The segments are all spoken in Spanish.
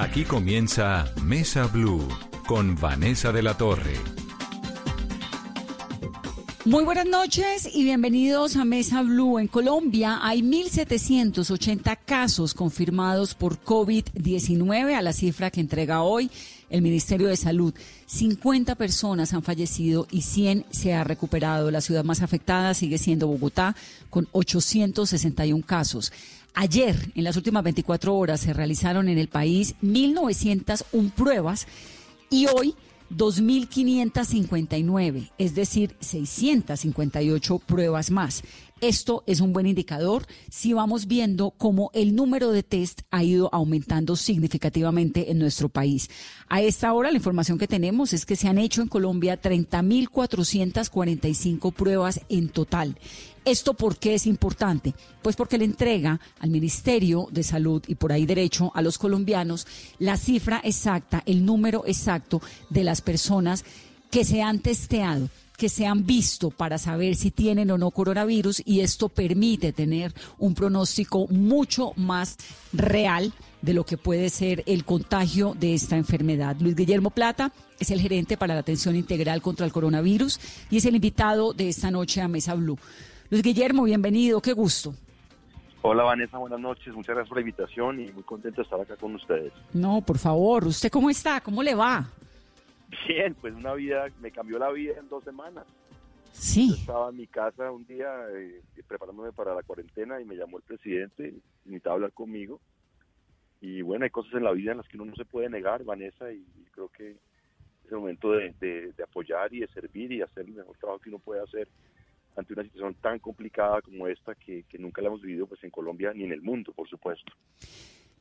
Aquí comienza Mesa Blue con Vanessa de la Torre. Muy buenas noches y bienvenidos a Mesa Blue. En Colombia hay 1.780 casos confirmados por COVID-19 a la cifra que entrega hoy el Ministerio de Salud. 50 personas han fallecido y 100 se ha recuperado. La ciudad más afectada sigue siendo Bogotá con 861 casos. Ayer, en las últimas 24 horas, se realizaron en el país 1.901 pruebas y hoy 2.559, es decir, 658 pruebas más. Esto es un buen indicador si vamos viendo cómo el número de test ha ido aumentando significativamente en nuestro país. A esta hora la información que tenemos es que se han hecho en Colombia 30.445 pruebas en total. ¿Esto por qué es importante? Pues porque le entrega al Ministerio de Salud y por ahí derecho a los colombianos la cifra exacta, el número exacto de las personas que se han testeado que se han visto para saber si tienen o no coronavirus y esto permite tener un pronóstico mucho más real de lo que puede ser el contagio de esta enfermedad. Luis Guillermo Plata es el gerente para la atención integral contra el coronavirus y es el invitado de esta noche a Mesa Blue. Luis Guillermo, bienvenido, qué gusto. Hola Vanessa, buenas noches, muchas gracias por la invitación y muy contento de estar acá con ustedes. No, por favor, ¿usted cómo está? ¿Cómo le va? Bien, pues una vida, me cambió la vida en dos semanas. Sí. Yo estaba en mi casa un día eh, preparándome para la cuarentena y me llamó el presidente, necesitaba hablar conmigo. Y bueno, hay cosas en la vida en las que uno no se puede negar, Vanessa, y creo que es el momento de, de, de apoyar y de servir y hacer el mejor trabajo que uno puede hacer ante una situación tan complicada como esta que, que nunca la hemos vivido pues en Colombia ni en el mundo, por supuesto.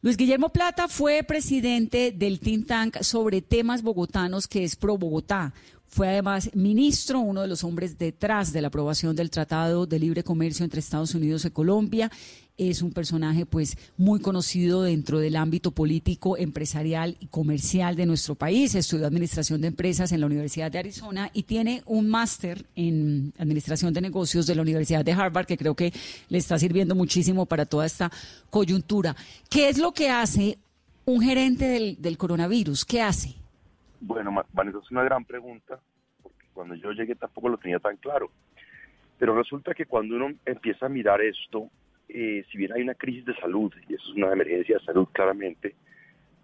Luis Guillermo Plata fue presidente del think tank sobre temas bogotanos que es Pro Bogotá. Fue además ministro, uno de los hombres detrás de la aprobación del Tratado de Libre Comercio entre Estados Unidos y Colombia. Es un personaje pues muy conocido dentro del ámbito político, empresarial y comercial de nuestro país. Estudió Administración de Empresas en la Universidad de Arizona y tiene un máster en Administración de Negocios de la Universidad de Harvard que creo que le está sirviendo muchísimo para toda esta coyuntura. ¿Qué es lo que hace un gerente del, del coronavirus? ¿Qué hace? Bueno, Vanessa, es una gran pregunta, porque cuando yo llegué tampoco lo tenía tan claro. Pero resulta que cuando uno empieza a mirar esto, eh, si bien hay una crisis de salud, y eso es una emergencia de salud claramente,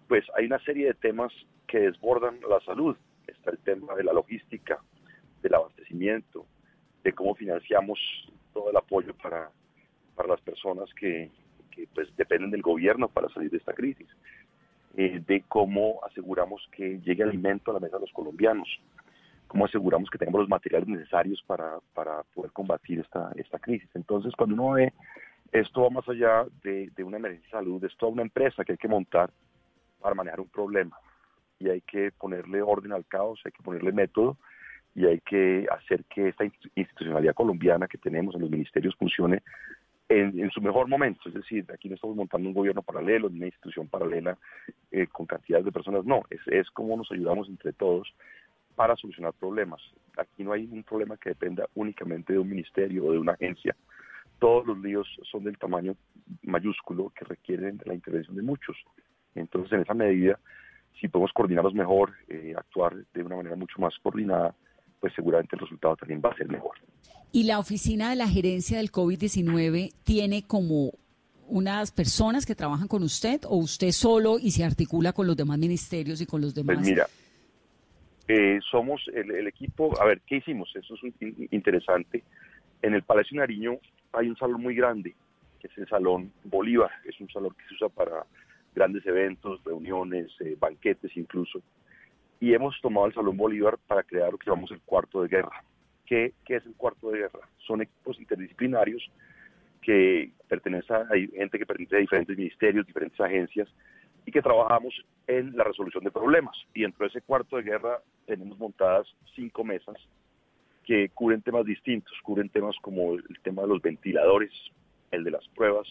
pues hay una serie de temas que desbordan la salud. Está el tema de la logística, del abastecimiento, de cómo financiamos todo el apoyo para, para las personas que, que pues dependen del gobierno para salir de esta crisis. Eh, de cómo aseguramos que llegue alimento a la mesa de los colombianos, cómo aseguramos que tengamos los materiales necesarios para, para poder combatir esta, esta crisis. Entonces, cuando uno ve esto va más allá de, una emergencia de salud, es toda una empresa que hay que montar para manejar un problema y hay que ponerle orden al caos, hay que ponerle método y hay que hacer que esta institucionalidad colombiana que tenemos en los ministerios funcione en, en, su mejor momento. Es decir, aquí no estamos montando un gobierno paralelo, ni una institución paralela eh, con cantidades de personas. No, es, es como nos ayudamos entre todos para solucionar problemas. Aquí no hay un problema que dependa únicamente de un ministerio o de una agencia. Todos los líos son del tamaño mayúsculo que requieren la intervención de muchos. Entonces, en esa medida, si podemos coordinarnos mejor, eh, actuar de una manera mucho más coordinada, pues seguramente el resultado también va a ser mejor. ¿Y la oficina de la gerencia del COVID-19 tiene como unas personas que trabajan con usted o usted solo y se articula con los demás ministerios y con los demás? Pues mira, eh, somos el, el, equipo, a ver, ¿qué hicimos? Eso es un, interesante. En el Palacio Nariño hay un salón muy grande, que es el Salón Bolívar, es un salón que se usa para grandes eventos, reuniones, eh, banquetes incluso. Y hemos tomado el Salón Bolívar para crear lo que llamamos el cuarto de guerra. ¿Qué, ¿Qué es el cuarto de guerra? Son equipos interdisciplinarios que pertenece a, gente que pertenece a diferentes ministerios, diferentes agencias, y que trabajamos en la resolución de problemas. Y dentro de ese cuarto de guerra tenemos montadas cinco mesas que cubren temas distintos, cubren temas como el tema de los ventiladores, el de las pruebas,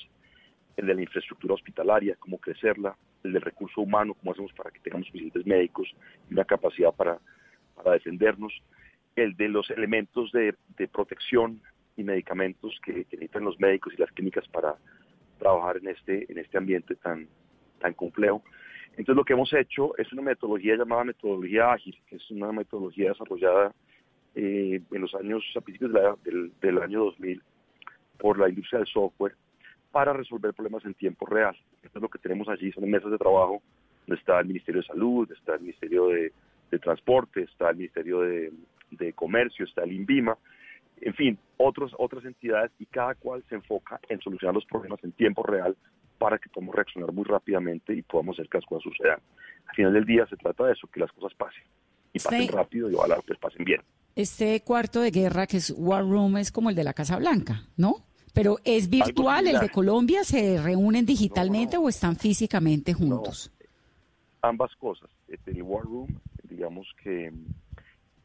el de la infraestructura hospitalaria, cómo crecerla, el del recurso humano, cómo hacemos para que tengamos suficientes médicos y una capacidad para, para defendernos, el de los elementos de, de protección y medicamentos que, que, necesitan los médicos y las clínicas para trabajar en este, en este ambiente tan, tan complejo. Entonces lo que hemos hecho es una metodología llamada metodología ágil, que es una metodología desarrollada eh, en los años, a principios de la, del, del año 2000 por la industria del software para resolver problemas en tiempo real. Esto es lo que tenemos allí, son mesas de trabajo donde está el Ministerio de Salud, está el Ministerio de, de Transporte, está el Ministerio de, de, Comercio, está el INVIMA, en fin, otros, otras entidades y cada cual se enfoca en solucionar los problemas en tiempo real para que podamos reaccionar muy rápidamente y podamos hacer que las cosas sucedan. Al final del día se trata de eso, que las cosas pasen y pasen rápido y ojalá pues pasen bien. Este cuarto de guerra que es War Room es como el de la Casa Blanca, ¿no? Pero es virtual, el de Colombia, ¿se reúnen digitalmente no, no. o están físicamente juntos? No. Ambas cosas. El War Room, digamos que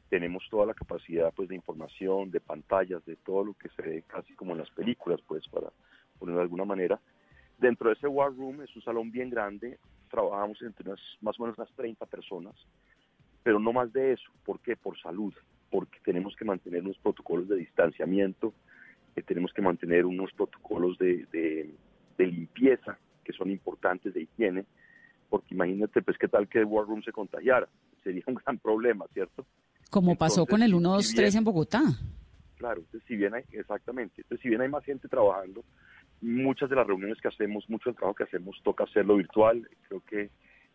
tenemos toda la capacidad pues de información, de pantallas, de todo lo que se ve casi como en las películas, pues para ponerlo de alguna manera. Dentro de ese War Room es un salón bien grande, trabajamos entre unas, más o menos unas 30 personas, pero no más de eso. ¿Por qué? Por salud, porque tenemos que mantener unos protocolos de distanciamiento, eh, tenemos que mantener unos protocolos de, de, de, limpieza que son importantes, de higiene, porque imagínate, pues, qué tal que el War Room se contagiara. Sería un gran problema, ¿cierto? Como entonces, pasó con el 123 si en Bogotá. Claro, entonces, si bien hay, exactamente, entonces, si bien hay más gente trabajando, muchas de las reuniones que hacemos, mucho del trabajo que hacemos, toca hacerlo virtual. Creo que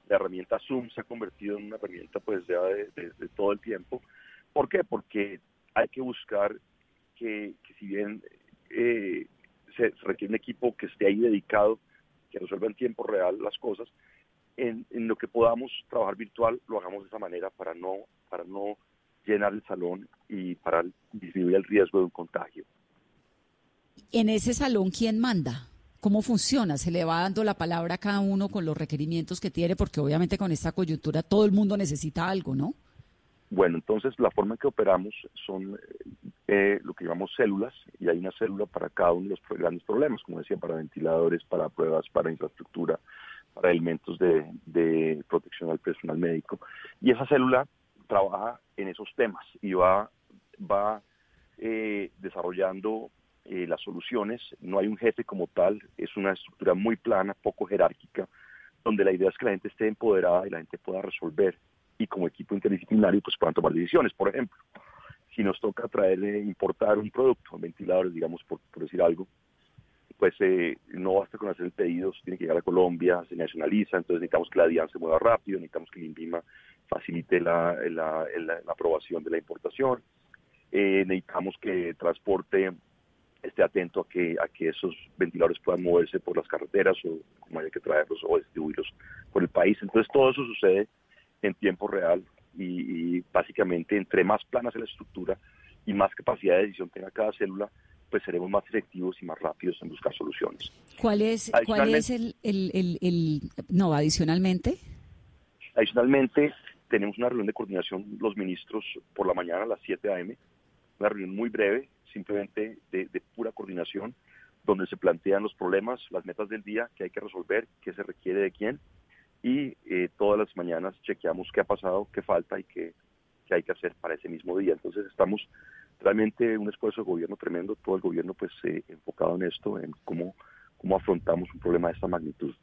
la herramienta Zoom se ha convertido en una herramienta, pues, ya de, de, de todo el tiempo. ¿Por qué? Porque hay que buscar que, que si bien eh, se, requiere un equipo que esté ahí dedicado, que resuelva en tiempo real las cosas, en, en, lo que podamos trabajar virtual lo hagamos de esa manera para no, para no llenar el salón y para disminuir el riesgo de un contagio. En ese salón, ¿quién manda? ¿Cómo funciona? ¿Se le va dando la palabra a cada uno con los requerimientos que tiene? Porque obviamente con esta coyuntura todo el mundo necesita algo, ¿no? Bueno, entonces la forma en que operamos son eh, lo que llamamos células y hay una célula para cada uno de los grandes problemas, como decía, para ventiladores, para pruebas, para infraestructura, para elementos de, de protección al personal médico. Y esa célula trabaja en esos temas y va, va eh, desarrollando eh, las soluciones. No hay un jefe como tal, es una estructura muy plana, poco jerárquica, donde la idea es que la gente esté empoderada y la gente pueda resolver y como equipo interdisciplinario pues puedan tomar decisiones. Por ejemplo, si nos toca traer, eh, importar un producto, ventiladores, digamos, por, por decir algo, pues eh, no basta con hacer el pedido, tiene que llegar a Colombia, se nacionaliza, entonces necesitamos que la DIAN se mueva rápido, necesitamos que el INVIMA facilite la, la, la, la aprobación de la importación, eh, necesitamos que transporte esté atento a que, a que esos ventiladores puedan moverse por las carreteras o como haya que traerlos o distribuirlos por el país. Entonces todo eso sucede en tiempo real y, y, básicamente entre más plana sea la estructura y más capacidad de decisión tenga cada célula, pues seremos más efectivos y más rápidos en buscar soluciones. ¿Cuál es, cuál es el, el, el, el, no, adicionalmente? Adicionalmente, tenemos una reunión de coordinación los ministros por la mañana a las 7 a.m., una reunión muy breve, simplemente de, de pura coordinación, donde se plantean los problemas, las metas del día que hay que resolver, qué se requiere de quién, y eh, todas las mañanas chequeamos qué ha pasado, qué falta y qué, qué, hay que hacer para ese mismo día. Entonces estamos realmente un esfuerzo de gobierno tremendo, todo el gobierno pues eh, enfocado en esto, en cómo, cómo afrontamos un problema de esta magnitud.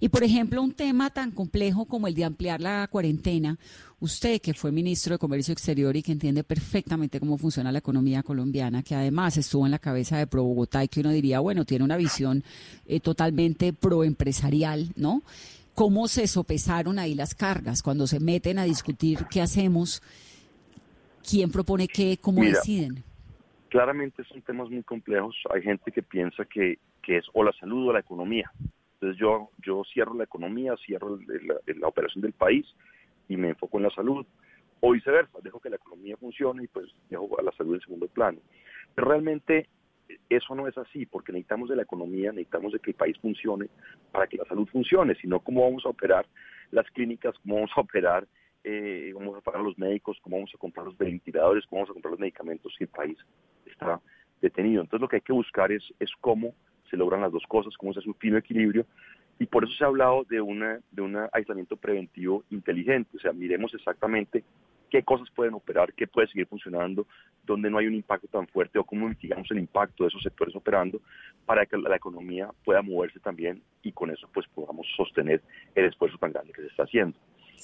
Y por ejemplo, un tema tan complejo como el de ampliar la cuarentena, usted que fue ministro de Comercio Exterior y que entiende perfectamente cómo funciona la economía colombiana, que además estuvo en la cabeza de Pro Bogotá y que uno diría, bueno, tiene una visión eh, totalmente proempresarial, ¿no? Cómo se sopesaron ahí las cargas cuando se meten a discutir qué hacemos, quién propone qué, cómo Mira, deciden. Claramente son temas muy complejos. Hay gente que piensa que, que, es o la salud o la economía. Entonces yo, yo cierro la economía, cierro la, la operación del país y me enfoco en la salud. O viceversa, dejo que la economía funcione y pues dejo a la salud en segundo plano. Pero realmente eso no es así, porque necesitamos de la economía, necesitamos de que el país funcione para que la salud funcione, sino cómo vamos a operar las clínicas, cómo vamos a operar, eh, cómo vamos a pagar a los médicos, cómo vamos a comprar los ventiladores, cómo vamos a comprar los medicamentos si el país está detenido. Entonces lo que hay que buscar es, es cómo se logran las dos cosas, cómo se hace un fino equilibrio y por eso se ha hablado de, una, de un aislamiento preventivo inteligente, o sea, miremos exactamente qué cosas pueden operar, qué puede seguir funcionando, donde no hay un impacto tan fuerte o cómo mitigamos el impacto de esos sectores operando para que la economía pueda moverse también y con eso pues podamos sostener el esfuerzo tan grande que se está haciendo.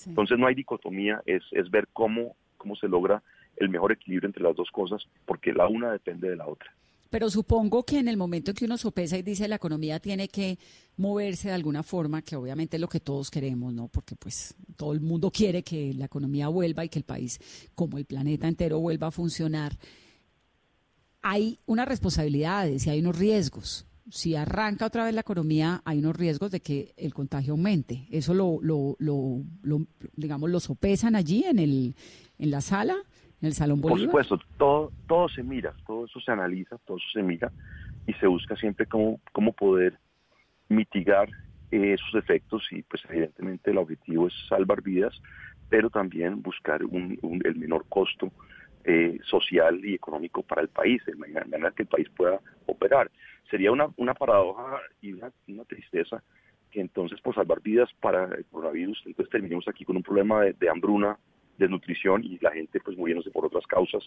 Entonces no hay dicotomía, es, es ver cómo, cómo se logra el mejor equilibrio entre las dos cosas, porque la una depende de la otra. Pero supongo que en el momento en que uno sopesa y dice la economía tiene que moverse de alguna forma, que obviamente es lo que todos queremos, ¿no? Porque pues todo el mundo quiere que la economía vuelva y que el país, como el planeta entero, vuelva a funcionar. Hay unas responsabilidades y hay unos riesgos. Si arranca otra vez la economía, hay unos riesgos de que el contagio aumente. Eso lo, lo, lo, lo digamos, lo sopesan allí en, el, en la sala el Salón Bolívar? Por supuesto, todo, todo se mira, todo eso se analiza, todo eso se mira y se busca siempre cómo, cómo poder mitigar esos efectos y pues evidentemente el objetivo es salvar vidas, pero también buscar un, el menor costo eh, social y económico para el país, de manera que el país pueda operar. Sería una, una paradoja y una, una tristeza que entonces por salvar vidas para el coronavirus, entonces terminemos aquí con un problema de hambruna desnutrición y la gente pues muriéndose por otras causas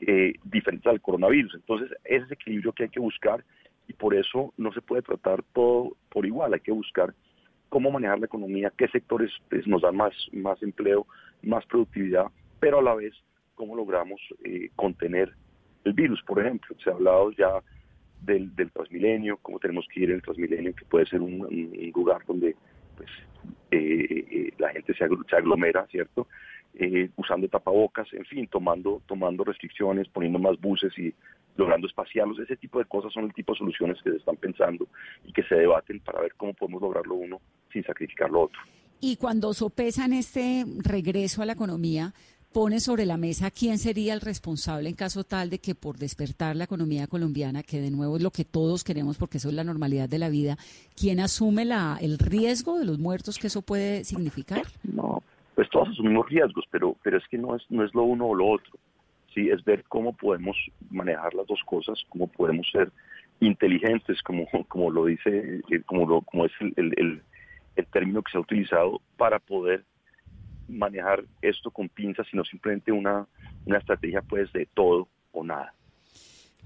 eh, diferentes al coronavirus. Entonces, ese es equilibrio que hay que buscar y por eso no se puede tratar todo por igual, hay que buscar cómo manejar la economía, qué sectores pues, nos dan más, más empleo, más productividad, pero a la vez cómo logramos eh, contener el virus, por ejemplo. Se ha hablado ya del, del Transmilenio, cómo tenemos que ir en el Transmilenio, que puede ser un, lugar donde pues, eh, la gente se aglomera, ¿cierto? Eh, usando tapabocas, en fin, tomando, tomando restricciones, poniendo más buses y logrando espaciarlos. Ese tipo de cosas son el tipo de soluciones que se están pensando y que se debaten para ver cómo podemos lograrlo uno sin sacrificar lo otro. Y cuando sopesan este regreso a la economía, pone sobre la mesa quién sería el responsable en caso tal de que por despertar la economía colombiana, que de nuevo es lo que todos queremos porque eso es la normalidad de la vida, ¿quién asume la, el riesgo de los muertos que eso puede significar? No, pues todos asumimos riesgos, pero, pero es que no es, no es lo uno o lo otro. Sí, es ver cómo podemos manejar las dos cosas, cómo podemos ser inteligentes, como, como lo dice, eh, como, lo, como es el, el, el término que se ha utilizado, para poder manejar esto con pinzas, sino simplemente una, una estrategia pues de todo o nada.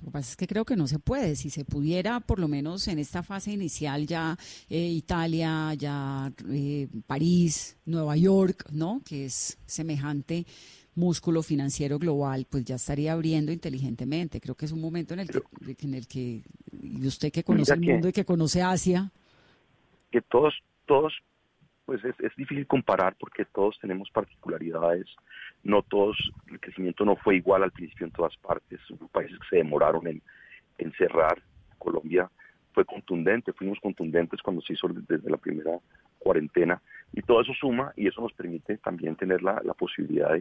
Lo que pasa es que creo que no se puede. Si se pudiera, por lo menos en esta fase inicial, ya eh, Italia, ya eh, París, Nueva York, ¿no? Que es semejante músculo financiero global, pues ya estaría abriendo inteligentemente. Creo que es un momento en el que, en el que y usted que conoce el mundo y que conoce Asia, que todos, todos, pues es, es difícil comparar porque todos tenemos particularidades no todos, el crecimiento no fue igual al principio en todas partes, hubo países que se demoraron en, cerrar, Colombia fue contundente, fuimos contundentes cuando se hizo desde la primera cuarentena y todo eso suma y eso nos permite también tener la, posibilidad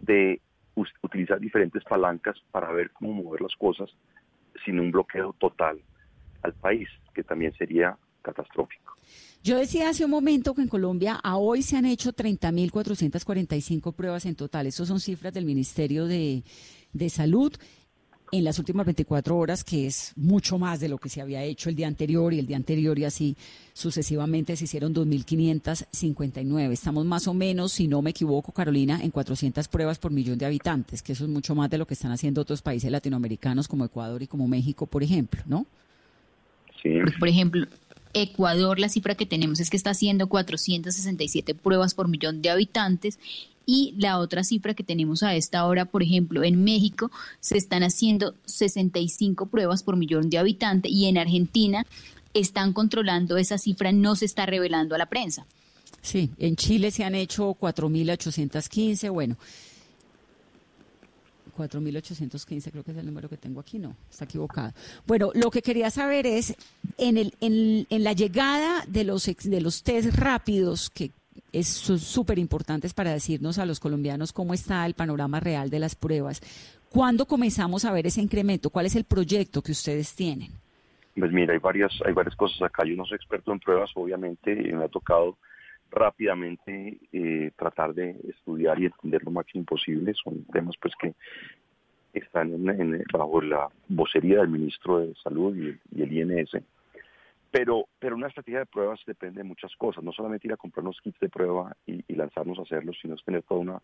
de, utilizar diferentes palancas para ver cómo mover las cosas sin un bloqueo total al país, que también sería catastrófico. Yo decía hace un momento que en Colombia a hoy se han hecho 30.445 pruebas en total. Esas son cifras del Ministerio de, Salud en las últimas 24 horas, que es mucho más de lo que se había hecho el día anterior y el día anterior y así sucesivamente se hicieron 2.559. Estamos más o menos, si no me equivoco, Carolina, en 400 pruebas por millón de habitantes, que eso es mucho más de lo que están haciendo otros países latinoamericanos como Ecuador y como México, por ejemplo, ¿no? Sí. Por ejemplo, Ecuador, la cifra que tenemos es que está haciendo 467 pruebas por millón de habitantes y la otra cifra que tenemos a esta hora, por ejemplo, en México se están haciendo 65 pruebas por millón de habitantes y en Argentina están controlando esa cifra, no se está revelando a la prensa. Sí, en Chile se han hecho 4.815, bueno, 4.815 creo que es el número que tengo aquí, no, está equivocado. Bueno, lo que quería saber es, en, el, en, la llegada de los, de los test rápidos que es súper importantes para decirnos a los colombianos cómo está el panorama real de las pruebas. ¿Cuándo comenzamos a ver ese incremento? ¿Cuál es el proyecto que ustedes tienen? Pues mira, hay varias, hay varias cosas acá. Yo no soy experto en pruebas, obviamente, y me ha tocado rápidamente eh, tratar de estudiar y entender lo máximo posible. Son temas pues que están en, bajo la vocería del ministro de Salud y, el INS. Pero, pero una estrategia de pruebas depende de muchas cosas, no solamente ir a comprar unos kits de prueba y, lanzarnos a hacerlos, sino es tener toda una,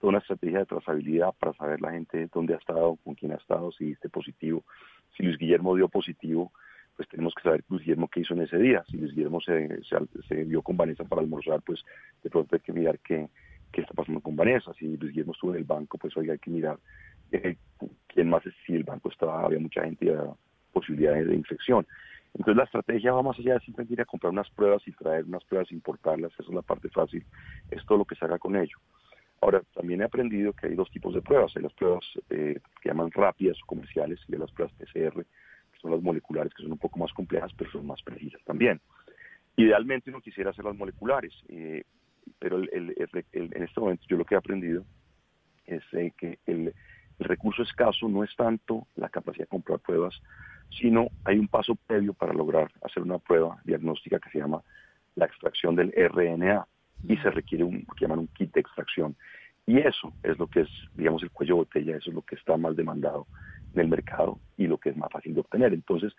toda una estrategia de trazabilidad para saber la gente dónde ha estado, con quién ha estado, si esté positivo. Si Luis Guillermo dio positivo, pues tenemos que saber Luis Guillermo qué hizo en ese día. Si Luis Guillermo se, se, vio con Vanessa para almorzar, pues de pronto hay que mirar qué, qué está pasando con Vanessa. Si Luis Guillermo estuvo en el banco, pues hoy hay que mirar eh, quién más es, si el banco estaba, había mucha gente y había posibilidades de infección. Entonces la estrategia va más allá de simplemente ir a comprar unas pruebas y traer unas pruebas, importarlas, esa es la parte fácil, es todo lo que se haga con ello. Ahora, también he aprendido que hay dos tipos de pruebas, hay las pruebas eh, que llaman rápidas o comerciales y hay las pruebas PCR, que son las moleculares, que son un poco más complejas, pero son más precisas también. Idealmente uno quisiera hacer las moleculares, eh, pero en este momento yo lo que he aprendido es eh, que el, el recurso escaso no es tanto la capacidad de comprar pruebas, sino hay un paso previo para lograr hacer una prueba diagnóstica que se llama la extracción del RNA y se requiere un que llaman un kit de extracción. Y eso es lo que es, digamos, el cuello de botella, eso es lo que está más demandado en el mercado y lo que es más fácil de obtener. Entonces,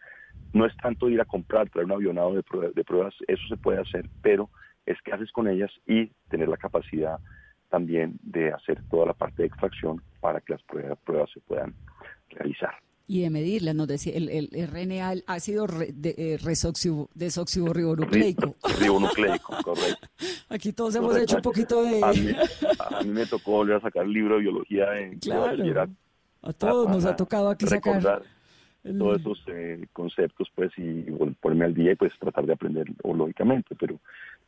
no es tanto ir a comprar, traer un avionado de, de pruebas, eso se puede hacer, pero es qué haces con ellas y tener la capacidad también de hacer toda la parte de extracción para que las pruebas, se puedan realizar. Y de medirlas, nos decía, el, el RNA, el ácido de, eh, desoxirribonucleico. Ribonucleico, correcto. Aquí todos hemos hecho un poquito de... A mí, me tocó volver a sacar el libro de biología en claro. A todos nos ha tocado aquí sacar todos esos eh, conceptos pues y ponerme al día y pues tratar de aprender lógicamente pero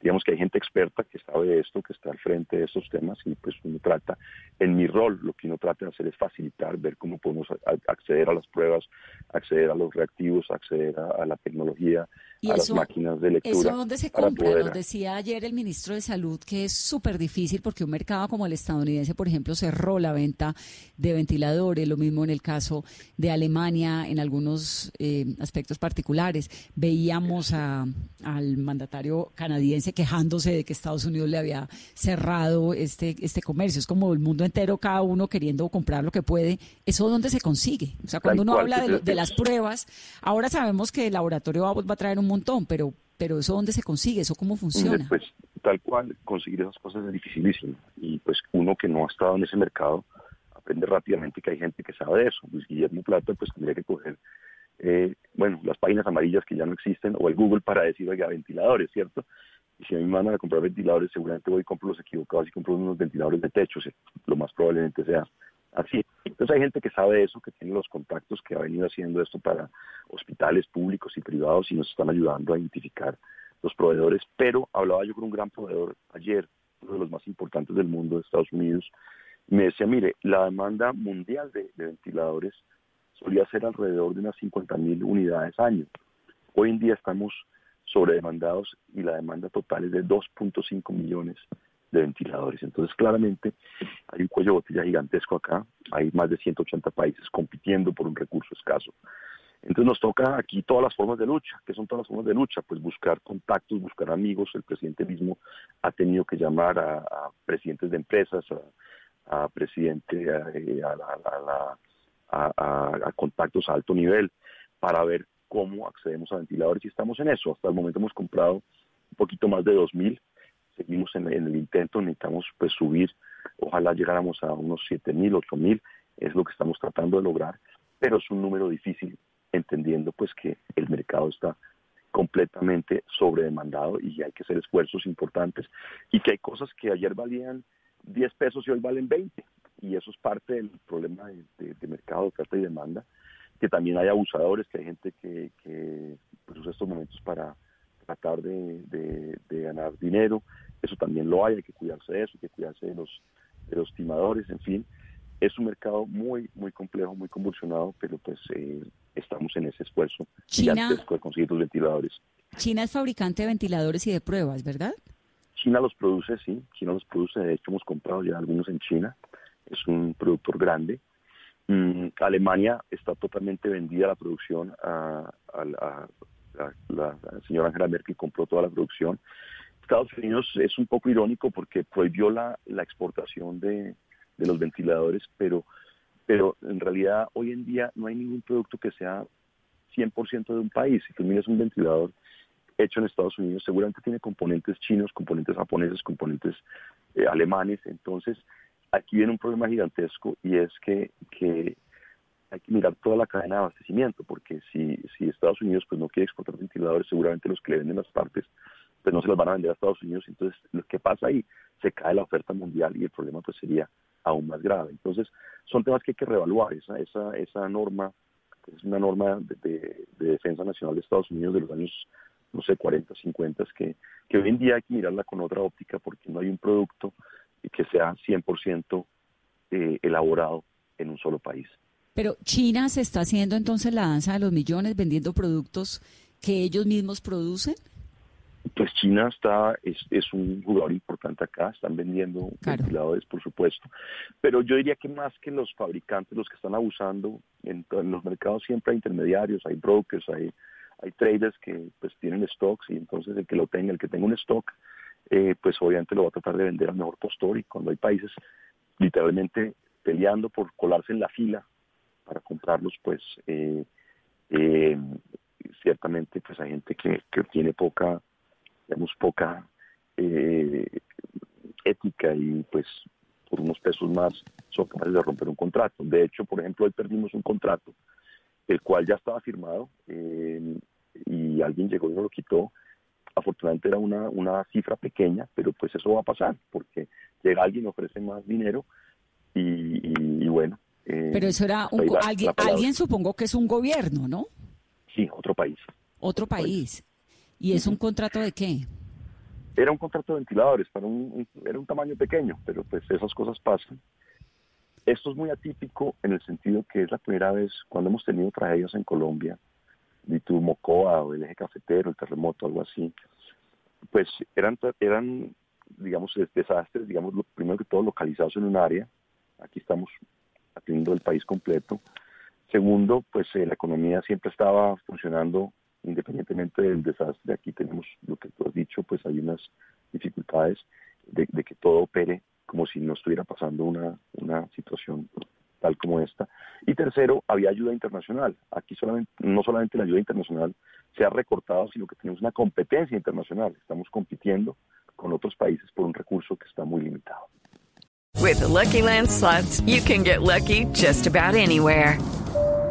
digamos que hay gente experta que sabe de esto que está al frente de estos temas y pues uno trata en mi rol lo que uno trata de hacer es facilitar ver cómo podemos acceder a las pruebas acceder a los reactivos acceder a la tecnología ¿Y a eso, las máquinas de lectura. ¿Eso dónde se compra? Nos decía ayer el ministro de Salud que es súper difícil porque un mercado como el estadounidense, por ejemplo, cerró la venta de ventiladores, lo mismo en el caso de Alemania en algunos eh, aspectos particulares. Veíamos a, al mandatario canadiense quejándose de que Estados Unidos le había cerrado este, este comercio. Es como el mundo entero, cada uno queriendo comprar lo que puede. ¿Eso dónde se consigue? O sea, cuando uno habla de, de las pruebas, ahora sabemos que el laboratorio va a traer un montón, pero, pero eso dónde se consigue, eso cómo funciona. Pues tal cual, conseguir esas cosas es dificilísimo. Y pues uno que no ha estado en ese mercado aprende rápidamente que hay gente que sabe de eso. Luis Guillermo Plata pues tendría que coger, eh, bueno, las páginas amarillas que ya no existen o el Google para decir, oiga, ventiladores, ¿cierto? Y si a mí me mandan a comprar ventiladores, seguramente voy y compro los equivocados y compro unos ventiladores de techo, lo más probablemente sea así. Entonces hay gente que sabe eso, que tiene los contactos, que ha venido haciendo esto para hospitales públicos y privados y nos están ayudando a identificar los proveedores. Pero hablaba yo con un gran proveedor ayer, uno de los más importantes del mundo de Estados Unidos, y me decía, mire, la demanda mundial de, ventiladores solía ser alrededor de unas 50 mil unidades año. Hoy en día estamos sobredemandados y la demanda total es de 2.5 millones de ventiladores. Entonces, claramente hay un cuello de botella gigantesco acá, hay más de 180 países compitiendo por un recurso escaso. Entonces nos toca aquí todas las formas de lucha. ¿Qué son todas las formas de lucha? Pues buscar contactos, buscar amigos. El presidente mismo ha tenido que llamar a, presidentes de empresas, a, a presidente, a, a, contactos a alto nivel para ver cómo accedemos a ventiladores y estamos en eso. Hasta el momento hemos comprado un poquito más de 2.000 seguimos en, el intento, necesitamos pues subir, ojalá llegáramos a unos 7 mil, 8 mil, es lo que estamos tratando de lograr, pero es un número difícil, entendiendo pues que el mercado está completamente sobredemandado y hay que hacer esfuerzos importantes y que hay cosas que ayer valían 10 pesos y hoy valen 20 y eso es parte del problema de, mercado de oferta y demanda que también hay abusadores que hay gente que, que pues, usa estos momentos para tratar de, ganar dinero, eso también lo hay, hay que cuidarse de eso, hay que cuidarse de los, de los timadores, en fin. Es un mercado muy, muy complejo, muy convulsionado, pero pues eh, estamos en ese esfuerzo China, de conseguir los ventiladores. China es fabricante de ventiladores y de pruebas, ¿verdad? China los produce, sí, China los produce, de hecho hemos comprado ya algunos en China, es un productor grande. Mm, Alemania está totalmente vendida la producción a, la, señora Angela Merkel compró toda la producción. Estados Unidos es un poco irónico porque prohibió la, la exportación de, de los ventiladores, pero, pero en realidad hoy en día no hay ningún producto que sea 100% de un país. Si tú miras un ventilador hecho en Estados Unidos, seguramente tiene componentes chinos, componentes japoneses, componentes eh, alemanes. Entonces, aquí viene un problema gigantesco y es que, que hay que mirar toda la cadena de abastecimiento, porque si, si Estados Unidos pues no quiere exportar ventiladores, seguramente los que le venden las partes pues no se los van a vender a Estados Unidos. Entonces, lo que pasa ahí, se cae la oferta mundial y el problema pues sería aún más grave. Entonces, son temas que hay que reevaluar. Esa, esa, esa norma es una norma de, defensa nacional de Estados Unidos de los años, no sé, 40, 50, que, que hoy en día hay que mirarla con otra óptica porque no hay un producto que sea 100% eh, elaborado en un solo país. Pero China se está haciendo entonces la danza de los millones vendiendo productos que ellos mismos producen pues China está es, es, un jugador importante acá, están vendiendo ventiladores, por supuesto, pero yo diría que más que los fabricantes, los que están abusando, en, los mercados siempre hay intermediarios, hay brokers, hay, hay traders que pues tienen stocks y entonces el que lo tenga, el que tenga un stock, eh, pues obviamente lo va a tratar de vender al mejor postor y cuando hay países literalmente peleando por colarse en la fila para comprarlos, pues eh, eh, ciertamente pues hay gente que, que tiene poca digamos, poca eh, ética y pues por unos pesos más son capaces de romper un contrato. De hecho, por ejemplo, hoy perdimos un contrato, el cual ya estaba firmado eh, y alguien llegó y no lo quitó. Afortunadamente era una, una cifra pequeña, pero pues eso va a pasar, porque llega alguien, ofrece más dinero y, bueno. Eh, pero eso era alguien, alguien supongo que es un gobierno, ¿no? Sí, otro país. Otro país. ¿Y es un contrato de qué? Era un contrato de ventiladores, para un, era un tamaño pequeño, pero pues esas cosas pasan. Esto es muy atípico en el sentido que es la primera vez cuando hemos tenido tragedias en Colombia, tu Mocoa o el eje cafetero, el terremoto, algo así, pues eran, eran digamos, desastres, digamos, lo, primero que todo localizados en un área, aquí estamos atendiendo el país completo. Segundo, pues eh, la economía siempre estaba funcionando independientemente del desastre, aquí tenemos lo que tú has dicho, pues hay unas dificultades de, que todo opere como si no estuviera pasando una, una situación tal como esta. Y tercero, había ayuda internacional. Aquí solamente, no solamente la ayuda internacional se ha recortado, sino que tenemos una competencia internacional. Estamos compitiendo con otros países por un recurso que está muy limitado. With Lucky Land you can get lucky just about anywhere.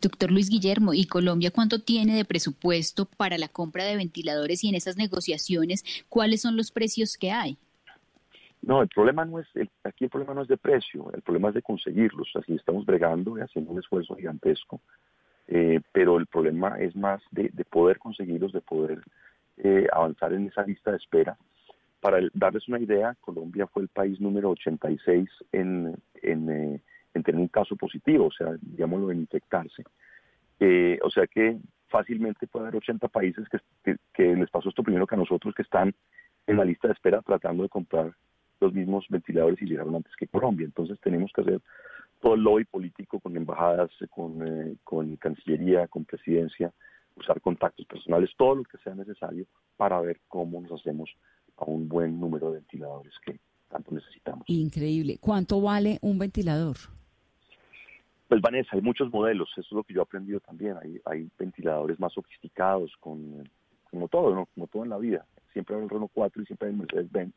Doctor Luis Guillermo, ¿y Colombia cuánto tiene de presupuesto para la compra de ventiladores y en esas negociaciones cuáles son los precios que hay? No, el problema no es, aquí el problema no es de precio, el problema es de conseguirlos. Así estamos bregando y haciendo un esfuerzo gigantesco, eh, pero el problema es más de, poder conseguirlos, de poder eh, avanzar en esa lista de espera. Para darles una idea, Colombia fue el país número 86 en, en, eh, en tener un caso positivo, o sea, digámoslo, en infectarse. Eh, o sea que fácilmente puede haber 80 países que, que, les pasó esto primero que a nosotros, que están en la lista de espera tratando de comprar los mismos ventiladores y llegaron antes que Colombia. Entonces tenemos que hacer todo el lobby político con embajadas, con, eh, con Cancillería, con Presidencia, usar contactos personales, todo lo que sea necesario para ver cómo nos hacemos a un buen número de ventiladores que tanto necesitamos. Increíble. ¿Cuánto vale un ventilador? Pues Vanessa, hay muchos modelos, eso es lo que yo he aprendido también. Hay, hay ventiladores más sofisticados, con, como todo, ¿no? como todo en la vida. Siempre hay el Renault 4 y siempre hay Mercedes-Benz.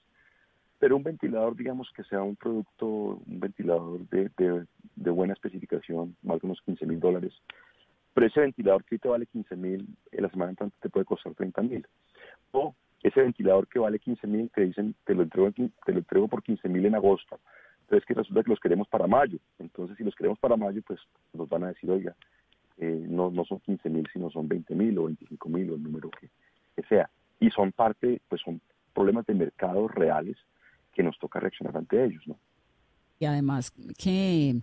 Pero un ventilador, digamos que sea un producto, un ventilador de, de, buena especificación, más de unos 15 mil dólares. Pero ese ventilador que te vale 15 mil, la semana entrante te puede costar 30 mil. O ese ventilador que vale 15 mil, te dicen, te lo entrego, te lo entrego por 15 mil en agosto Entonces que resulta que los queremos para mayo. Entonces si los queremos para mayo, pues nos van a decir, oiga, eh, no, no son 15 mil, sino son 20 mil o 25 mil o el número que, que sea. Y son parte, pues son problemas de mercados reales que nos toca reaccionar ante ellos, ¿no? Y además que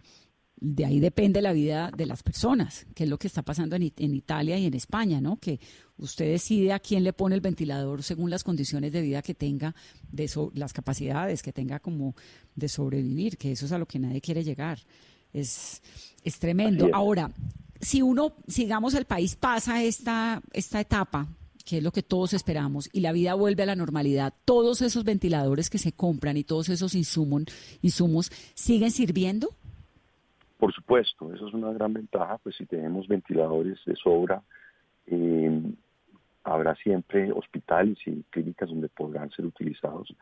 de ahí depende la vida de las personas, que es lo que está pasando en, en, Italia y en España, ¿no? Que usted decide a quién le pone el ventilador según las condiciones de vida que tenga, de las capacidades que tenga como de sobrevivir, que eso es a lo que nadie quiere llegar. Es, es tremendo. es. Ahora, si uno, sigamos, el país pasa esta, esta etapa que es lo que todos esperamos, y la vida vuelve a la normalidad, todos esos ventiladores que se compran y todos esos insumos, insumos siguen sirviendo? Por supuesto, eso es una gran ventaja, pues si tenemos ventiladores de sobra, eh, habrá siempre hospitales y clínicas donde podrán ser utilizados.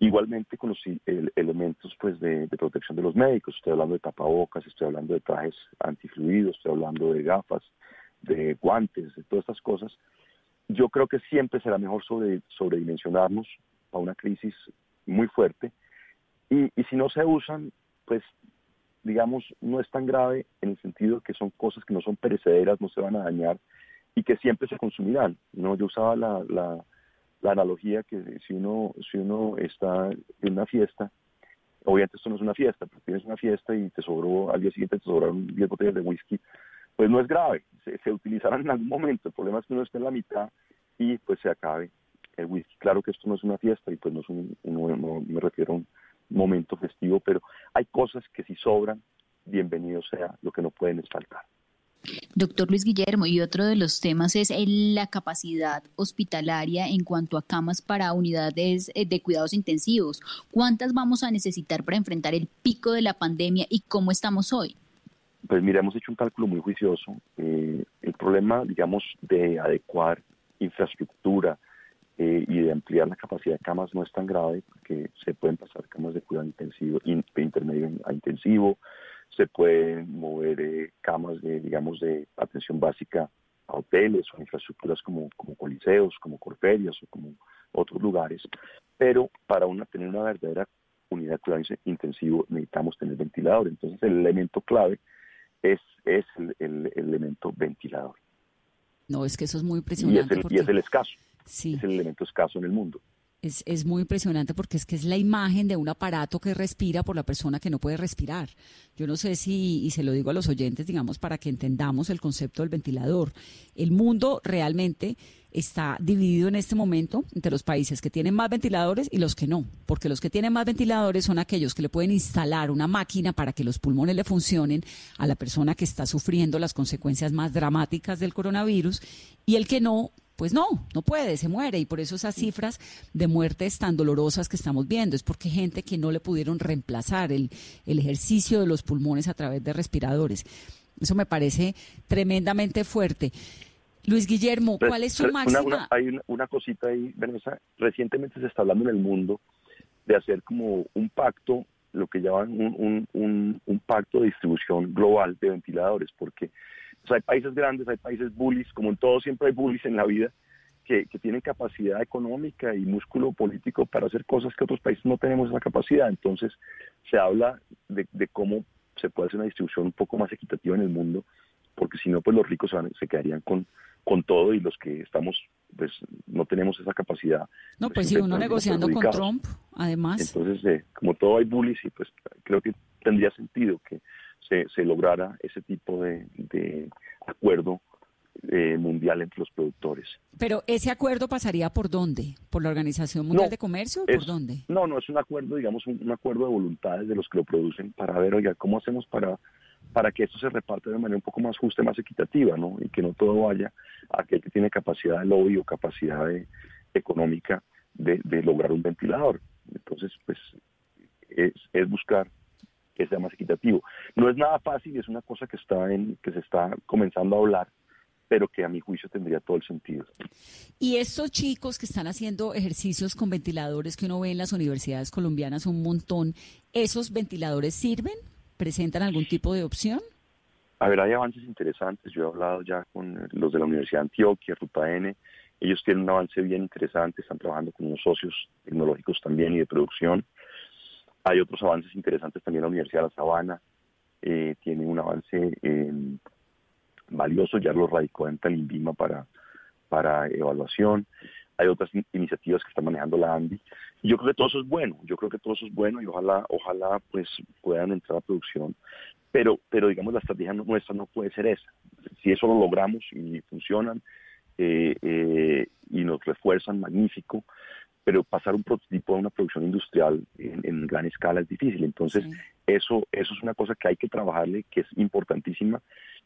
Igualmente con los el, elementos pues de, de, protección de los médicos, estoy hablando de tapabocas, estoy hablando de trajes antifluidos, estoy hablando de gafas, de guantes, de todas estas cosas. Yo creo que siempre será mejor sobre, sobredimensionarnos a una crisis muy fuerte y, y si no se usan, pues digamos, no es tan grave en el sentido que son cosas que no son perecederas, no se van a dañar y que siempre se consumirán. ¿no? Yo usaba la, la, la analogía que si uno, si uno está en una fiesta, obviamente esto no es una fiesta, pero tienes una fiesta y te sobró, al día siguiente te sobraron 10 botellas de whisky, pues no es grave, se, se utilizarán en algún momento, el problema es que uno esté en la mitad y pues se acabe el whisky. Claro que esto no es una fiesta y pues no, es un, no, no me refiero a un momento festivo, pero hay cosas que si sobran, bienvenido sea, lo que no pueden es faltar. Doctor Luis Guillermo, y otro de los temas es la capacidad hospitalaria en cuanto a camas para unidades eh, de cuidados intensivos. ¿Cuántas vamos a necesitar para enfrentar el pico de la pandemia y cómo estamos hoy? Pues mira, hemos hecho un cálculo muy juicioso. Eh, el problema, digamos, de adecuar infraestructura, eh, y de ampliar la capacidad de camas no es tan grave porque se pueden pasar camas de cuidado intensivo, in, de intermedio a intensivo, se pueden mover eh, camas de, digamos, de atención básica a hoteles o a infraestructuras como, como coliseos, como corferias o como otros lugares, pero para una, tener una verdadera unidad de cuidado intensivo necesitamos tener ventilador, entonces el elemento clave es, es el, el, el elemento ventilador. No, es que eso es muy impresionante. Y es el, porque... y es el escaso. Sí. Es el elemento escaso en el mundo. Es, es, muy impresionante porque es que es la imagen de un aparato que respira por la persona que no puede respirar. Yo no sé si, y se lo digo a los oyentes, digamos, para que entendamos el concepto del ventilador. El mundo realmente está dividido en este momento entre los países que tienen más ventiladores y los que no, porque los que tienen más ventiladores son aquellos que le pueden instalar una máquina para que los pulmones le funcionen a la persona que está sufriendo las consecuencias más dramáticas del coronavirus y el que no pues no, no puede, se muere. Y por eso esas cifras de muertes tan dolorosas que estamos viendo es porque gente que no le pudieron reemplazar el, el ejercicio de los pulmones a través de respiradores. Eso me parece tremendamente fuerte. Luis Guillermo, ¿cuál es su una, máxima? Una, hay una, una, cosita ahí, Vanessa. Recientemente se está hablando en el mundo de hacer como un pacto, lo que llaman un, un, un, un pacto de distribución global de ventiladores, porque hay países grandes, hay países bullies, como en todo siempre hay bullies en la vida, que, que, tienen capacidad económica y músculo político para hacer cosas que otros países no tenemos esa capacidad. Entonces, se habla de, de cómo se puede hacer una distribución un poco más equitativa en el mundo, porque si no, pues los ricos se, van, se quedarían con, con todo y los que estamos, pues no tenemos esa capacidad. No, pues, pues si uno negociando con Trump, además. Entonces, eh, como todo hay bullies, y pues creo que tendría sentido que se, se lograra ese tipo de, de acuerdo eh, mundial entre los productores. Pero ese acuerdo pasaría por dónde? ¿Por la Organización Mundial no, de Comercio o es, por dónde? No, no, es un acuerdo, digamos, un, un, acuerdo de voluntades de los que lo producen para ver, oiga, ¿cómo hacemos para, para que esto se reparte de manera un poco más justa y más equitativa, ¿no? Y que no todo vaya a aquel que tiene capacidad de lobby o capacidad de, económica de, de lograr un ventilador. Entonces, pues, es, es buscar que sea más equitativo. No es nada fácil, es una cosa que está en, que se está comenzando a hablar, pero que a mi juicio tendría todo el sentido. Y estos chicos que están haciendo ejercicios con ventiladores que uno ve en las universidades colombianas un montón, ¿esos ventiladores sirven? ¿Presentan algún tipo de opción? A ver, hay avances interesantes. Yo he hablado ya con los de la Universidad de Antioquia, Ruta N. Ellos tienen un avance bien interesante, están trabajando con unos socios tecnológicos también y de producción Hay otros avances interesantes también la Universidad de La Sabana, eh, tiene un avance eh, valioso, ya lo radicó en Talimbima para, para evaluación. Hay otras in- iniciativas que está manejando la ANDI. Yo creo que todo eso es bueno, yo creo que todo eso es bueno y ojalá, ojalá pues puedan entrar a producción. Pero, pero digamos, la estrategia nuestra no puede ser esa. Si eso lo logramos y funcionan eh, eh, y nos refuerzan, magnífico, pero pasar un prototipo a una producción industrial en, en gran escala es difícil. Entonces, Sí. eso, eso es una cosa que hay que trabajarle, que es importantísima,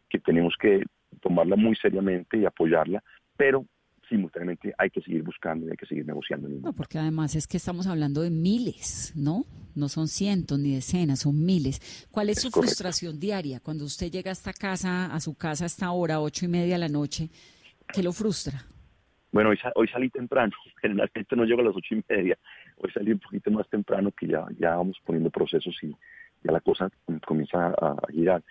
que tenemos que tomarla muy seriamente y apoyarla, pero simultáneamente hay que seguir buscando y hay que seguir negociando. No, porque además es que estamos hablando de miles, ¿no? No son cientos ni decenas, son miles. ¿Cuál es, Es su correcto. frustración diaria cuando usted llega a esta casa, a su casa a esta hora, ocho y media de la noche? ¿Qué lo frustra? Bueno, hoy, hoy salí temprano, generalmente no llego a las ocho y media, hoy salí un poquito más temprano que ya, ya vamos poniendo procesos y ya la cosa comienza a, girar.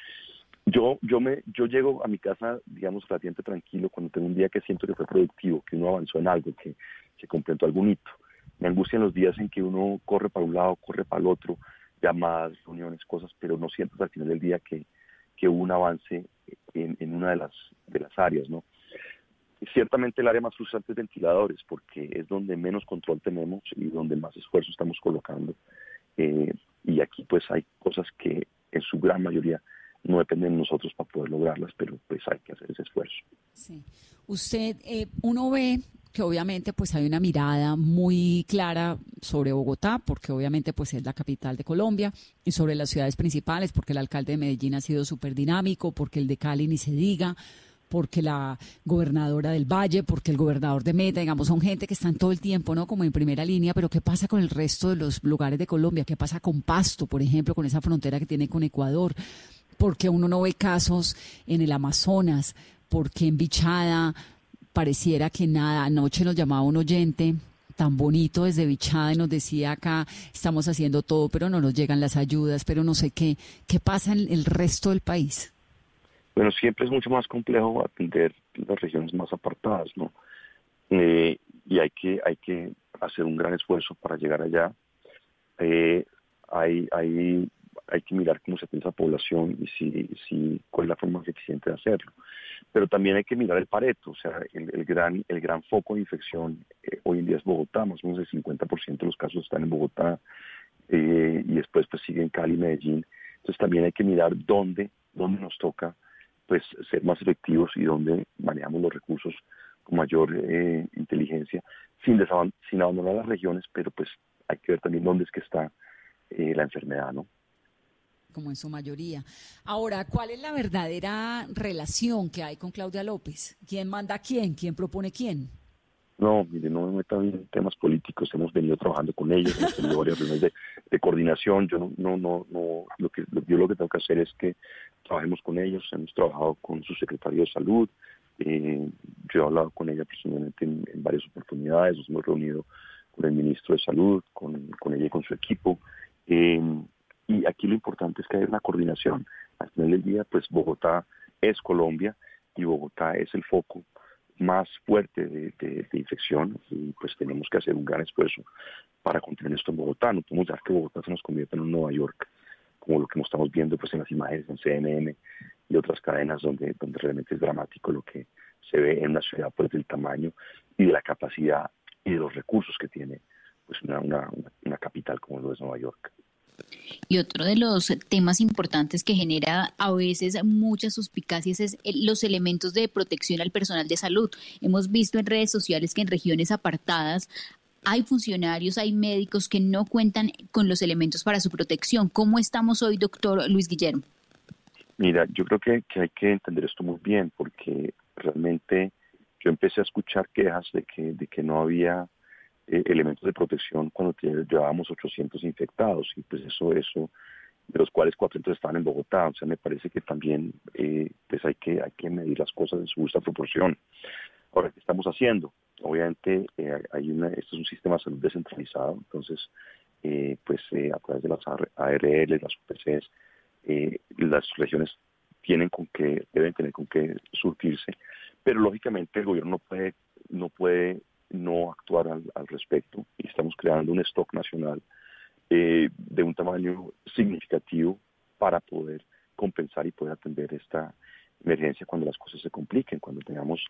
Yo, yo, me, yo llego a mi casa, digamos, relativamente tranquilo cuando tengo un día que siento que fue productivo, que uno avanzó en algo, que se completó algún hito. Me angustian los días en que uno corre para un lado, corre para el otro, llamadas, reuniones, cosas, pero no siento al final del día que, que hubo un avance en, en una de las, de las áreas, ¿no? Ciertamente el área más frustrante es ventiladores, porque es donde menos control tenemos y donde más esfuerzo estamos colocando. Eh, y aquí pues hay cosas que en su gran mayoría no dependen de nosotros para poder lograrlas, pero pues hay que hacer ese esfuerzo. Sí. Usted, eh, uno ve que obviamente pues hay una mirada muy clara sobre Bogotá, porque obviamente pues es la capital de Colombia, y sobre las ciudades principales, porque el alcalde de Medellín ha sido súper dinámico, porque el de Cali ni se diga, porque la gobernadora del Valle, porque el gobernador de Meta, digamos, son gente que están todo el tiempo, ¿no? Como en primera línea, pero ¿qué pasa con el resto de los lugares de Colombia? ¿Qué pasa con Pasto, por ejemplo, con esa frontera que tiene con Ecuador? porque uno no ve casos en el Amazonas, porque en Bichada pareciera que nada. Anoche nos llamaba un oyente tan bonito desde Bichada y nos decía acá estamos haciendo todo, pero no nos llegan las ayudas, pero no sé qué. ¿Qué pasa en el resto del país? Bueno, siempre es mucho más complejo atender las regiones más apartadas, ¿no? Eh, y hay que, hay que hacer un gran esfuerzo para llegar allá. Eh, hay, hay, hay que mirar cómo se piensa la población y si, si, cuál es la forma más eficiente de hacerlo. Pero también hay que mirar el pareto, o sea, el, el gran, el gran foco de infección eh, hoy en día es Bogotá, más o menos el 50% de los casos están en Bogotá eh, y después pues siguen Cali, Medellín. Entonces también hay que mirar dónde, dónde nos toca pues ser más efectivos y dónde manejamos los recursos con mayor eh, inteligencia, sin, desaban- sin abandonar las regiones, pero pues hay que ver también dónde es que está eh, la enfermedad, ¿no? Como en su mayoría. Ahora, ¿cuál es la verdadera relación que hay con Claudia López? ¿Quién manda a quién? ¿Quién propone quién? No, mire, no me metan en temas políticos. Hemos venido trabajando con ellos, hemos tenido varias reuniones de, de coordinación. Yo no, no, no, no, lo que yo lo que tengo que hacer es que trabajemos con ellos. Hemos trabajado con su secretario de salud. eh, yo he hablado con ella personalmente en, en varias oportunidades. Nos hemos reunido con el ministro de salud, con, con ella y con su equipo. eh, y aquí lo importante es que haya una coordinación. Al final del día, pues Bogotá es Colombia y Bogotá es el foco más fuerte de, infección y pues tenemos que hacer un gran esfuerzo para contener esto en Bogotá. No podemos dejar que Bogotá se nos convierta en un Nueva York, como lo que estamos viendo pues en las imágenes en CNN y otras cadenas donde, realmente es dramático lo que se ve en una ciudad pues del tamaño y de la capacidad y de los recursos que tiene pues una, una- una capital como lo es Nueva York. Y otro de los temas importantes que genera a veces muchas suspicacias es los elementos de protección al personal de salud. Hemos visto en redes sociales que en regiones apartadas hay funcionarios, hay médicos que no cuentan con los elementos para su protección. ¿Cómo estamos hoy, doctor Luis Guillermo? Mira, yo creo que, que hay que entender esto muy bien porque realmente yo empecé a escuchar quejas de que, de que no había eh, elementos de protección cuando llevábamos 800 infectados y pues eso, eso, de los cuales 400 estaban en Bogotá. O sea, me parece que también eh, pues hay que, hay que medir las cosas en su justa proporción. Ahora, ¿qué estamos haciendo? Obviamente, eh, hay una, esto es un sistema de salud descentralizado, entonces, eh, pues eh, a través de las ARL, las UPCs, eh, las regiones tienen con que, deben tener con qué surtirse, pero lógicamente el gobierno no puede, no puede no actuar al, al respecto y estamos creando un stock nacional eh, de un tamaño para poder compensar y poder atender esta emergencia cuando las cosas se compliquen, cuando tengamos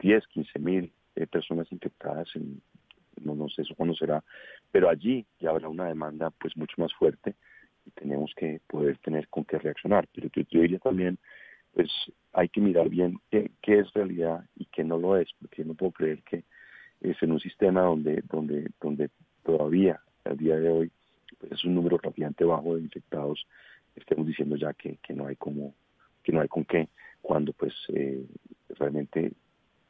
10, 15 mil eh, personas infectadas, en, no, sé eso cuándo será, pero allí ya habrá una demanda pues mucho más fuerte y tenemos que poder tener con qué reaccionar. Pero yo, yo diría también, pues hay que mirar bien qué, qué, es realidad y qué no lo es, porque no puedo creer que es en un sistema donde, donde, donde todavía, al día de hoy, pues es un número relativamente bajo de infectados, estemos diciendo ya que, que no hay como, que no hay con qué, cuando pues eh, realmente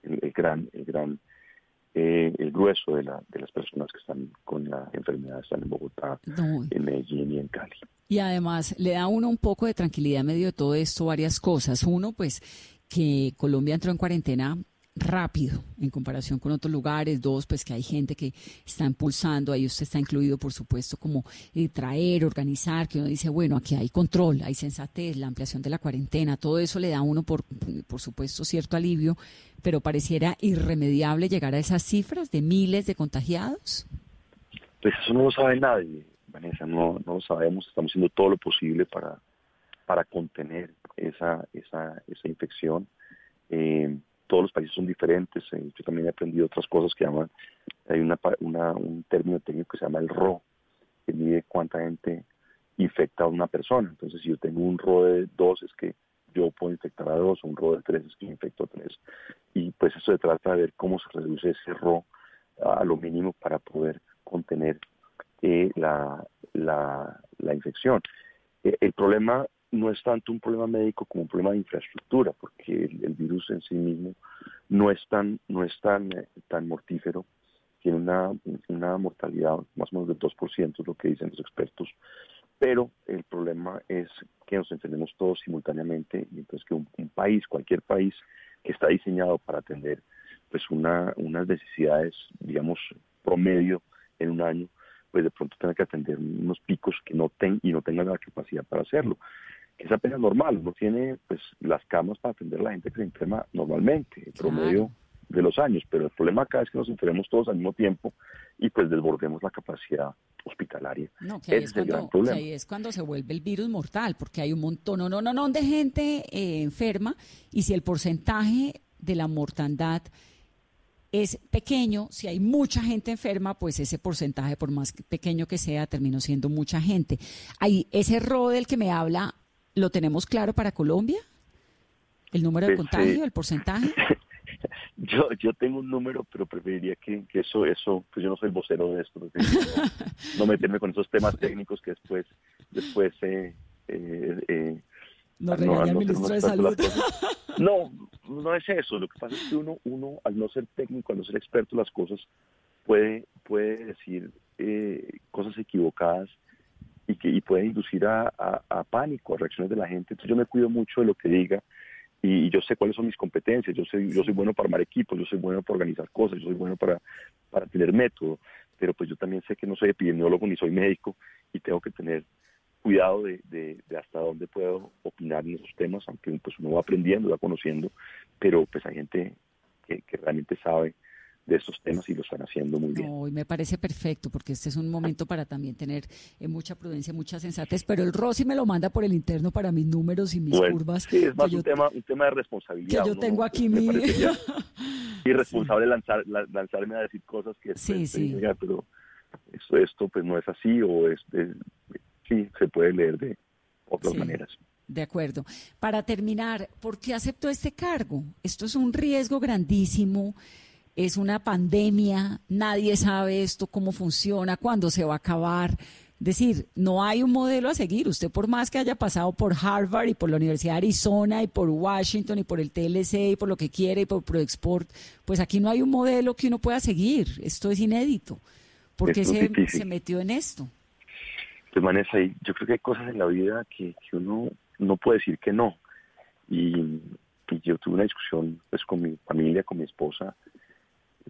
el, el, gran, el gran eh, el grueso de, la, de las personas que están con la enfermedad están en Bogotá, no. en Medellín y en Cali. Y además le da a uno un poco de tranquilidad en medio de todo esto varias cosas. Uno, pues que Colombia entró en cuarentena rápido en comparación con otros lugares. Dos, pues que hay gente que está impulsando, ahí usted está incluido, por supuesto, como eh, traer, organizar, que uno dice, bueno, aquí hay control, hay sensatez, la ampliación de la cuarentena, todo eso le da a uno, por, por supuesto, cierto alivio, pero pareciera irremediable llegar a esas cifras de miles de contagiados. Pues eso no lo sabe nadie, Vanessa, no, no lo sabemos, estamos haciendo todo lo posible para, para contener esa, esa, esa infección. Eh, todos los países son diferentes. Eh, yo también he aprendido otras cosas que llaman, hay una, una, un término técnico que se llama el RO, que mide cuánta gente infecta a una persona. Entonces, si yo tengo un RO de dos, es que yo puedo infectar a dos, o un RO de tres es que infecto a tres. Y pues eso se trata de ver cómo se reduce ese RO a lo mínimo para poder contener eh, la, la, infección. Eh, el problema no es tanto un problema médico como un problema de infraestructura, porque el, el virus en sí mismo no es tan, no es tan, eh, tan mortífero, tiene una, una mortalidad más o menos del 2%, es lo que dicen los expertos, pero el problema es que nos enfermemos todos simultáneamente y entonces que un, un, país, cualquier país que está diseñado para atender pues una, unas necesidades, digamos, promedio en un año, pues de pronto tenga que atender unos picos que no ten, y no tenga la capacidad para hacerlo que es apenas normal, no tiene pues las camas para atender a la gente que se enferma normalmente, el promedio de los años, pero el problema acá es que nos enfermemos todos al mismo tiempo y pues desbordemos la capacidad hospitalaria. No, que ahí, es, cuando, que ahí es cuando se vuelve el virus mortal, porque hay un montón, no, no, no, no de gente eh, enferma y si el porcentaje de la mortandad es pequeño, si hay mucha gente enferma, pues ese porcentaje, por más pequeño que sea, terminó siendo mucha gente. Hay ese RO del que me habla ¿Lo tenemos claro para Colombia? ¿El número de pues, contagio, eh, el porcentaje? yo yo tengo un número, pero preferiría que, que, eso, eso, pues yo no soy el vocero de esto, no, no, meterme con esos temas técnicos que después, después eh, eh, eh no, el ministro de Salud. No, no es eso. Lo que pasa es que uno, uno al no ser técnico, al no ser experto en las cosas, puede, puede decir eh, cosas equivocadas y que y puede inducir a, a, pánico, a reacciones de la gente. Entonces yo me cuido mucho de lo que diga y, yo sé cuáles son mis competencias. Yo soy, yo soy bueno para armar equipos, yo soy bueno para organizar cosas, yo soy bueno para, para tener método, pero pues yo también sé que no soy epidemiólogo ni soy médico y tengo que tener cuidado de, de, hasta dónde puedo opinar en esos temas, aunque pues uno va aprendiendo, va conociendo, pero pues hay gente que realmente sabe de estos temas y lo están haciendo muy bien. No, y me parece perfecto porque este es un momento para también tener eh, mucha prudencia, mucha sensatez, pero el Rossi me lo manda por el interno para mis números y mis bueno, curvas. Sí, es más un, tema, un tema de responsabilidad. Que yo tengo aquí mi... irresponsable sí. lanzar, lanzarme a decir cosas que sí, sí. Diga, pero esto, esto pues no es así o es, es, sí, se puede leer de otras sí. maneras. De acuerdo. Para terminar, ¿por qué aceptó este cargo? Esto es un riesgo grandísimo es una pandemia, nadie sabe esto, cómo funciona, cuándo se va a acabar. Es decir, no hay un modelo a seguir. Usted por más que haya pasado por Harvard y por la Universidad de Arizona y por Washington y por el TLC y por lo que quiere y por ProExport, pues aquí no hay un modelo que uno pueda seguir. Esto es inédito. ¿Por qué se, se, metió en esto? Pues Vanessa, yo creo que hay cosas en la vida que, que uno no puede decir que no. Y, y, yo tuve una discusión pues con mi familia, con mi esposa,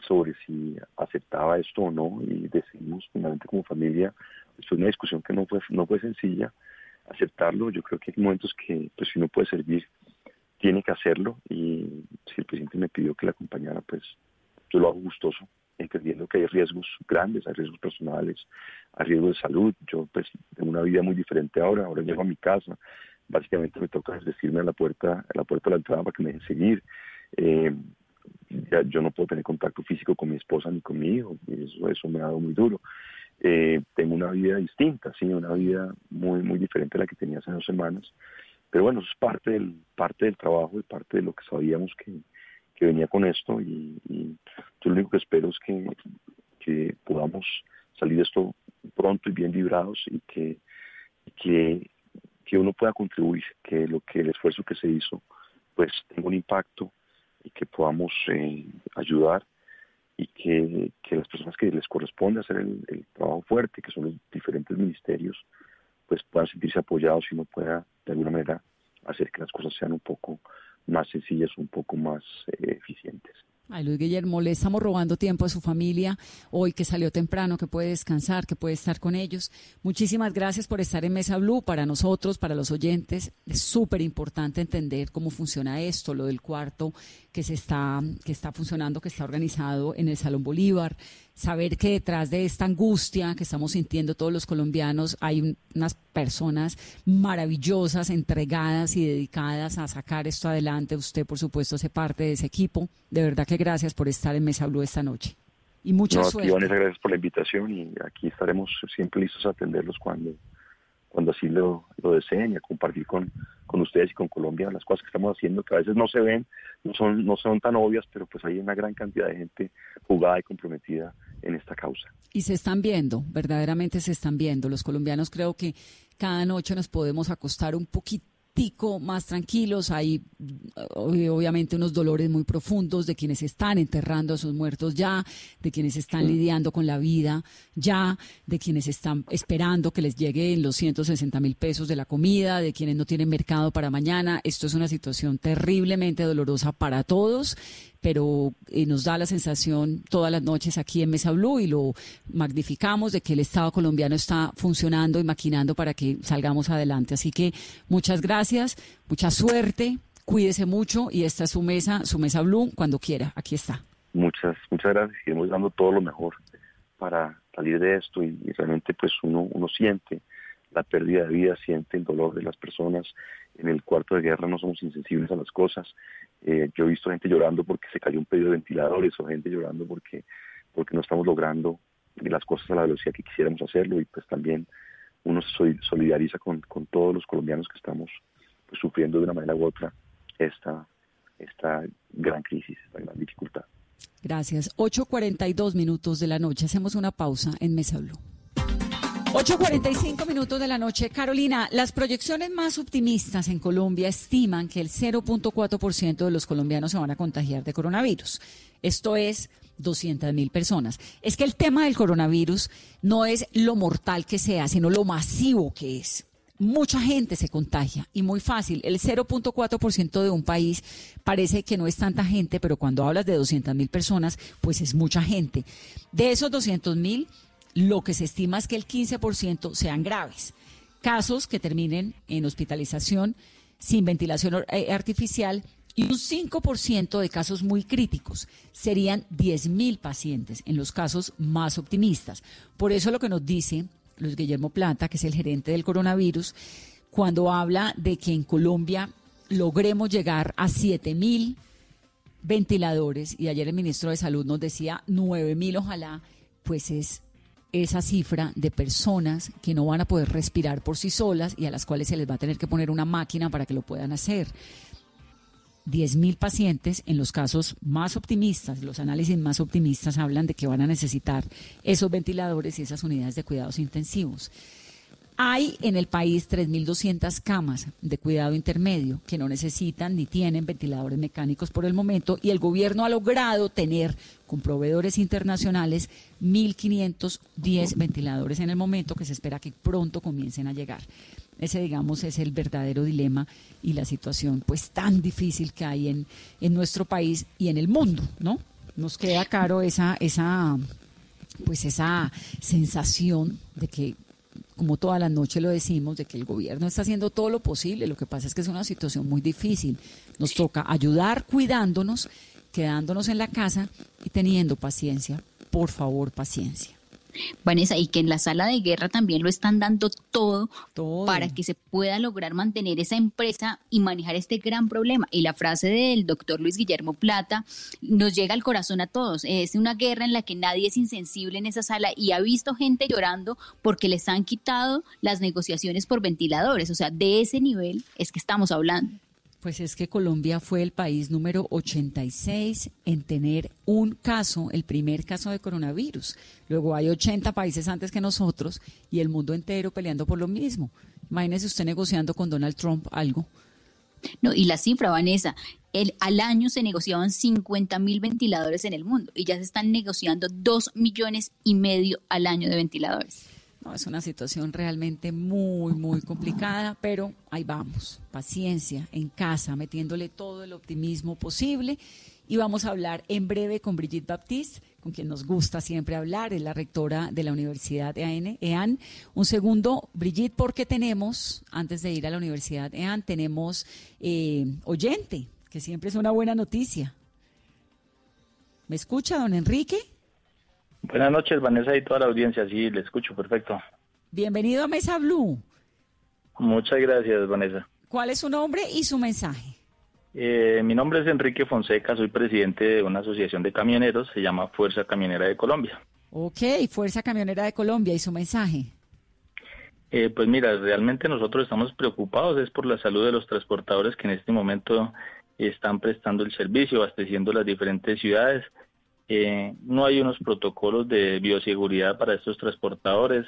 sobre si aceptaba esto o no y decidimos finalmente como familia, fue una discusión que no fue, no fue sencilla aceptarlo, yo creo que hay momentos que pues si uno puede servir tiene que hacerlo y si el presidente me pidió que la acompañara pues yo lo hago gustoso entendiendo que hay riesgos grandes, hay riesgos personales, hay riesgos de salud. Yo pues tengo una vida muy diferente ahora, ahora llego a mi casa, básicamente me toca decirme a la puerta, a la puerta de la entrada para que me dejen seguir. Eh, ya yo no puedo tener contacto físico con mi esposa ni con mi hijo, y eso, eso me ha dado muy duro. Eh, tengo una vida distinta, sí, una vida muy muy diferente a la que tenía hace dos semanas, pero bueno, eso es parte del, parte del trabajo y parte de lo que sabíamos que, que venía con esto y, yo lo único que espero es que, que podamos salir de esto pronto y bien librados y que, que, que uno pueda contribuir, que lo que el esfuerzo que se hizo pues tenga un impacto y que podamos eh, ayudar y que, que, las personas que les corresponde hacer el, el, trabajo fuerte, que son los diferentes ministerios, pues puedan sentirse apoyados y uno pueda de alguna manera hacer que las cosas sean un poco más sencillas, un poco más eh, eficientes. Ay, Luis Guillermo, le estamos robando tiempo a su familia hoy que salió temprano, que puede descansar, que puede estar con ellos. Muchísimas gracias por estar en Mesa Blue para nosotros, para los oyentes. Es súper importante entender cómo funciona esto, lo del cuarto que se está, que está funcionando, que está organizado en el Salón Bolívar. Saber que detrás de esta angustia que estamos sintiendo todos los colombianos hay unas personas maravillosas, entregadas y dedicadas a sacar esto adelante. Usted, por supuesto, hace parte de ese equipo. De verdad que gracias por estar en Mesa Blue esta noche. Y mucha no, suerte. Vanessa, gracias por la invitación y aquí estaremos siempre listos a atenderlos cuando, cuando así lo, lo deseen y a compartir con, con ustedes y con Colombia las cosas que estamos haciendo, que a veces no se ven, no son, no son tan obvias, pero pues hay una gran cantidad de gente jugada y comprometida en esta causa. Y se están viendo, verdaderamente se están viendo. Los colombianos creo que cada noche nos podemos acostar un poquito más tranquilos, hay obviamente unos dolores muy profundos de quienes están enterrando a sus muertos ya, de quienes están lidiando con la vida ya, de quienes están esperando que les lleguen los 160 mil pesos de la comida, de quienes no tienen mercado para mañana. Esto es una situación terriblemente dolorosa para todos pero eh, nos da la sensación todas las noches aquí en Mesa Blue y lo magnificamos de que el Estado colombiano está funcionando y maquinando para que salgamos adelante. Así que muchas gracias, mucha suerte, cuídese mucho y esta es su mesa, su Mesa Blue, cuando quiera, aquí está. Muchas, muchas gracias. Seguimos dando todo lo mejor para salir de esto y, realmente pues uno, uno siente la pérdida de vida, siente el dolor de las personas. En el cuarto de guerra no somos insensibles a las cosas. Eh, yo he visto gente llorando porque se cayó un pedido de ventiladores o gente llorando porque, porque no estamos logrando las cosas a la velocidad que quisiéramos hacerlo y pues también uno se solidariza con, con todos los colombianos que estamos sufriendo de una manera u otra esta, esta gran crisis, esta gran dificultad. Gracias. 8.42 minutos de la noche. Hacemos una pausa en Mesa Blue. 8.45 minutos de la noche. Carolina, las proyecciones más optimistas en Colombia estiman que el 0.4% de los colombianos se van a contagiar de coronavirus. Esto es 200 mil personas. Es que el tema del coronavirus no es lo mortal que sea, sino lo masivo que es. Mucha gente se contagia y muy fácil. El 0.4% de un país parece que no es tanta gente, pero cuando hablas de 200 mil personas, pues es mucha gente. De esos 200 mil, lo que se estima es que el 15% sean graves. Casos que terminen en hospitalización sin ventilación artificial y un 5% de casos muy críticos. Serían 10.000 pacientes en los casos más optimistas. Por eso lo que nos dice Luis Guillermo Plata, que es el gerente del coronavirus, cuando habla de que en Colombia logremos llegar a 7.000 ventiladores, y ayer el ministro de Salud nos decía 9.000 ojalá, pues es esa cifra de personas que no van a poder respirar por sí solas y a las cuales se les va a tener que poner una máquina para que lo puedan hacer. 10.000 pacientes, en los casos más optimistas, los análisis más optimistas hablan de que van a necesitar esos ventiladores y esas unidades de cuidados intensivos. Hay en el país 3.200 camas de cuidado intermedio que no necesitan ni tienen ventiladores mecánicos por el momento y el gobierno ha logrado tener con proveedores internacionales 1.510 ventiladores en el momento que se espera que pronto comiencen a llegar. Ese, digamos, es el verdadero dilema y la situación pues tan difícil que hay en, en nuestro país y en el mundo, ¿no? Nos queda caro esa, esa, pues esa sensación de que como toda la noche lo decimos, de que el gobierno está haciendo todo lo posible. Lo que pasa es que es una situación muy difícil. Nos toca ayudar cuidándonos, quedándonos en la casa y teniendo paciencia, por favor, paciencia. Vanessa, y que en la sala de guerra también lo están dando todo, Todo. para que se pueda lograr mantener esa empresa y manejar este gran problema. Y la frase del doctor Luis Guillermo Plata nos llega al corazón a todos. Es una guerra en la que nadie es insensible en esa sala y ha visto gente llorando porque les han quitado las negociaciones por ventiladores. O sea, de ese nivel es que estamos hablando. Pues es que Colombia fue el país número 86 en tener un caso, el primer caso de coronavirus. Luego hay 80 países antes que nosotros y el mundo entero peleando por lo mismo. Imagínese usted negociando con Donald Trump algo. No, y la cifra, Vanessa, el, al año se negociaban 50 mil ventiladores en el mundo y ya se están negociando 2 millones y medio al año de ventiladores. Es una situación realmente muy, muy complicada, pero ahí vamos. Paciencia, en casa, metiéndole todo el optimismo posible. Y vamos a hablar en breve con Brigitte Baptiste, con quien nos gusta siempre hablar, es la rectora de la Universidad EAN. EAN. Un segundo, Brigitte, porque tenemos, antes de ir a la Universidad EAN, tenemos eh, oyente, que siempre es una buena noticia. ¿Me escucha, don Enrique? Buenas noches, Vanessa y toda la audiencia. Sí, le escucho perfecto. Bienvenido a Mesa Blue. Muchas gracias, Vanessa. ¿Cuál es su nombre y su mensaje? Eh, mi nombre es Enrique Fonseca, soy presidente de una asociación de camioneros, se llama Fuerza Camionera de Colombia. Ok, Fuerza Camionera de Colombia y su mensaje. Eh, pues mira, realmente nosotros estamos preocupados es por la salud de los transportadores que en este momento están prestando el servicio, abasteciendo las diferentes ciudades. Eh, no hay unos protocolos de bioseguridad para estos transportadores.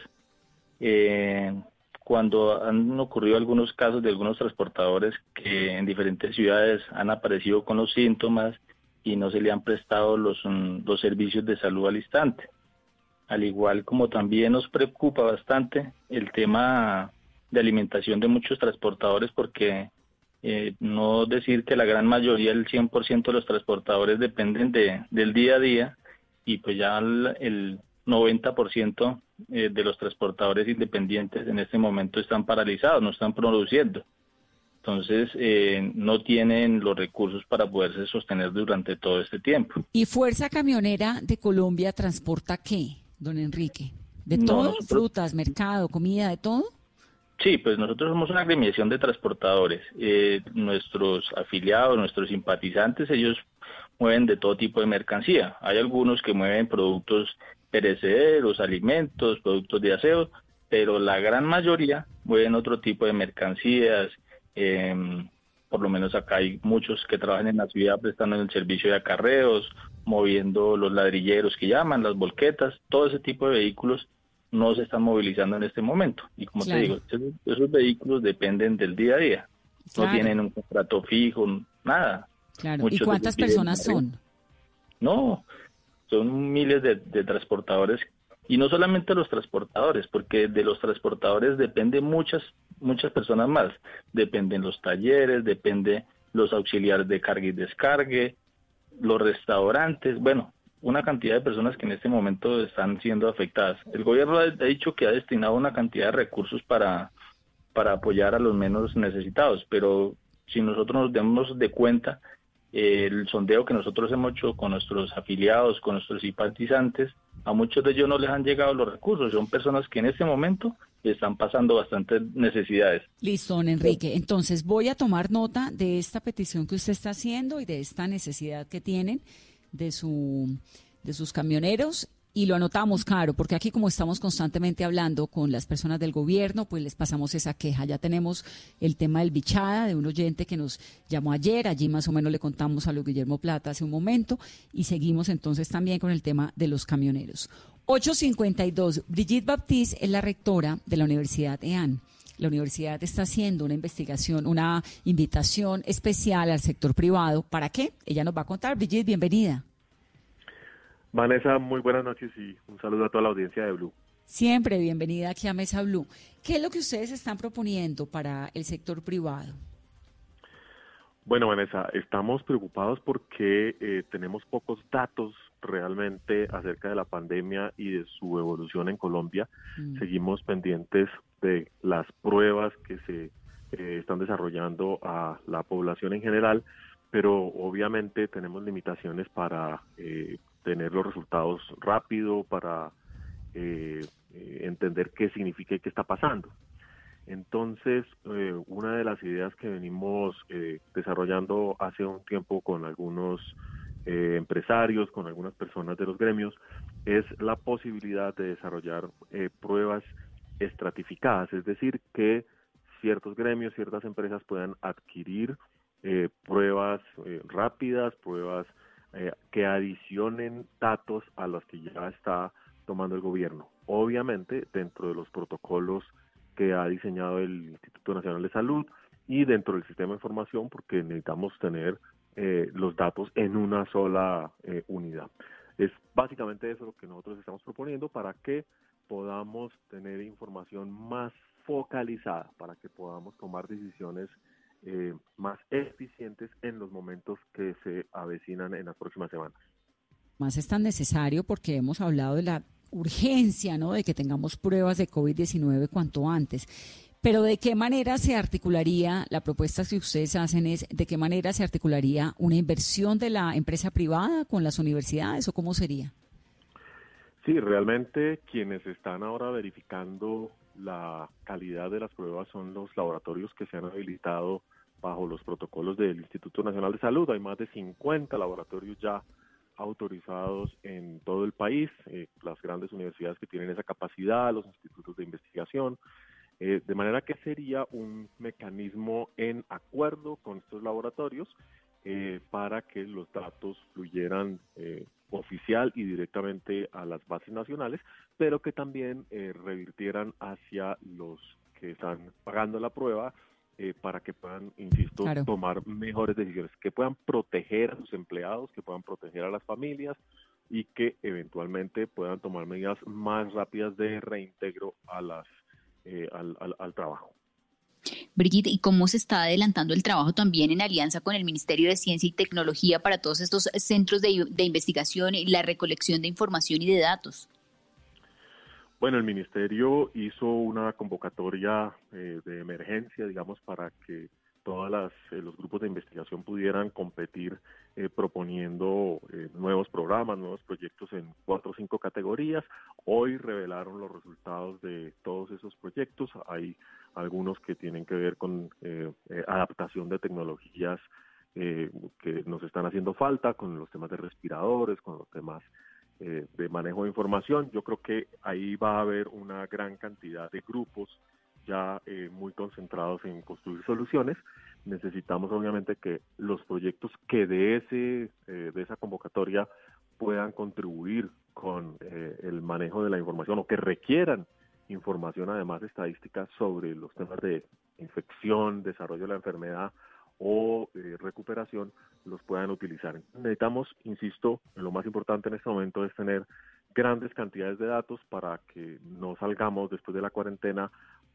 Eh, cuando han ocurrido algunos casos de algunos transportadores que en diferentes ciudades han aparecido con los síntomas y no se le han prestado los, mm, los servicios de salud al instante. Al igual como también nos preocupa bastante el tema de alimentación de muchos transportadores porque eh, no decir que la gran mayoría, el 100% de los transportadores dependen de, del día a día y pues ya el, el 90% eh, de los transportadores independientes en este momento están paralizados, no están produciendo. Entonces, eh, no tienen los recursos para poderse sostener durante todo este tiempo. ¿Y Fuerza Camionera de Colombia transporta qué, don Enrique? ¿De No, todo? nosotros- ¿Frutas, mercado, comida, de todo? Sí, pues nosotros somos una agremiación de transportadores. Eh, nuestros afiliados, nuestros simpatizantes, ellos mueven de todo tipo de mercancía. Hay algunos que mueven productos perecederos, alimentos, productos de aseo, pero la gran mayoría mueven otro tipo de mercancías. em, por lo menos acá hay muchos que trabajan en la ciudad prestando el servicio de acarreos, moviendo los ladrilleros que llaman, las volquetas, todo ese tipo de vehículos no se están movilizando en este momento. Y como Claro. te digo, esos, esos vehículos dependen del día a día. Claro. No tienen un contrato fijo, nada. Claro. Muchos ¿Y cuántas personas son? No, son miles de, de transportadores y no solamente los transportadores, porque de los transportadores depende muchas muchas personas más. Dependen los talleres, depende los auxiliares de carga y descargue, los restaurantes, bueno, una cantidad de personas que en este momento están siendo afectadas. El gobierno ha, dicho que ha destinado una cantidad de recursos para para apoyar a los menos necesitados, pero si nosotros nos demos de cuenta el sondeo que nosotros hemos hecho con nuestros afiliados, con nuestros simpatizantes, a muchos de ellos no les han llegado los recursos. Son personas que en este momento están pasando bastantes necesidades. Listo, don Enrique. Entonces voy a tomar nota de esta petición que usted está haciendo y de esta necesidad que tienen de su de sus camioneros y lo anotamos, claro, porque aquí como estamos constantemente hablando con las personas del gobierno, pues les pasamos esa queja. Ya tenemos el tema del bichada de un oyente que nos llamó ayer, allí más o menos le contamos a Luis Guillermo Plata hace un momento y seguimos entonces también con el tema de los camioneros. 852. Brigitte Baptiste es la rectora de la Universidad EAN. La universidad está haciendo una investigación, una invitación especial al sector privado. ¿Para qué? Ella nos va a contar. Brigitte, bienvenida. Vanessa, muy buenas noches y un saludo a toda la audiencia de Blue. Siempre bienvenida aquí a Mesa Blue. ¿Qué es lo que ustedes están proponiendo para el sector privado? Bueno, Vanessa, estamos preocupados porque eh, tenemos pocos datos realmente acerca de la pandemia y de su evolución en Colombia. Mm. Seguimos pendientes de las pruebas que se eh, están desarrollando a la población en general, pero obviamente tenemos limitaciones para eh, tener los resultados rápido, para entender qué significa y qué está pasando. Entonces, una de las ideas que venimos desarrollando hace un tiempo con algunos empresarios, con algunas personas de los gremios, es la posibilidad de desarrollar pruebas estratificadas, es decir, que ciertos gremios, ciertas empresas puedan adquirir eh, pruebas eh, rápidas, pruebas eh, que adicionen datos a los que ya está tomando el gobierno. Obviamente, dentro de los protocolos que ha diseñado el Instituto Nacional de Salud y dentro del sistema de información, porque necesitamos tener los datos en una sola unidad. Es básicamente eso lo que nosotros estamos proponiendo para que podamos tener información más focalizada para que podamos tomar decisiones eh, más eficientes en los momentos que se avecinan en las próximas semanas. Más es tan necesario porque hemos hablado de la urgencia, ¿no? De que tengamos pruebas de COVID-19 cuanto antes. Pero ¿de qué manera se articularía, la propuesta que ustedes hacen es, ¿de qué manera se articularía una inversión de la empresa privada con las universidades o cómo sería? Sí, realmente quienes están ahora verificando la calidad de las pruebas son los laboratorios que se han habilitado bajo los protocolos del Instituto Nacional de Salud. Hay más de 50 laboratorios ya autorizados en todo el país, eh, las grandes universidades que tienen esa capacidad, los institutos de investigación, eh, de manera que sería un mecanismo en acuerdo con estos laboratorios eh, para que los datos fluyeran oficial y directamente a las bases nacionales, pero que también eh, revirtieran hacia los que están pagando la prueba eh, para que puedan, insisto, tomar mejores decisiones, que puedan proteger a sus empleados, que puedan proteger a las familias y que eventualmente puedan tomar medidas más rápidas de reintegro a las, eh, al trabajo. Brigitte, ¿y cómo se está adelantando el trabajo también en alianza con el Ministerio de Ciencia y Tecnología para todos estos centros de, investigación y la recolección de información y de datos? Bueno, el Ministerio hizo una convocatoria eh, de emergencia, digamos, para que todos eh, los grupos de investigación pudieran competir eh, proponiendo nuevos programas, nuevos proyectos en cuatro o cinco categorías. Hoy revelaron los resultados de todos esos proyectos. Hay algunos que tienen que ver con eh, eh, adaptación de tecnologías eh, que nos están haciendo falta, con los temas de respiradores, con los temas de manejo de información. Yo creo que ahí va a haber una gran cantidad de grupos ya muy concentrados en construir soluciones. Necesitamos obviamente que los proyectos que de ese de esa convocatoria puedan contribuir con el manejo de la información o que requieran información además estadística sobre los temas de infección, desarrollo de la enfermedad o eh, recuperación los puedan utilizar. Necesitamos, insisto, lo más importante en este momento es tener grandes cantidades de datos para que no salgamos después de la cuarentena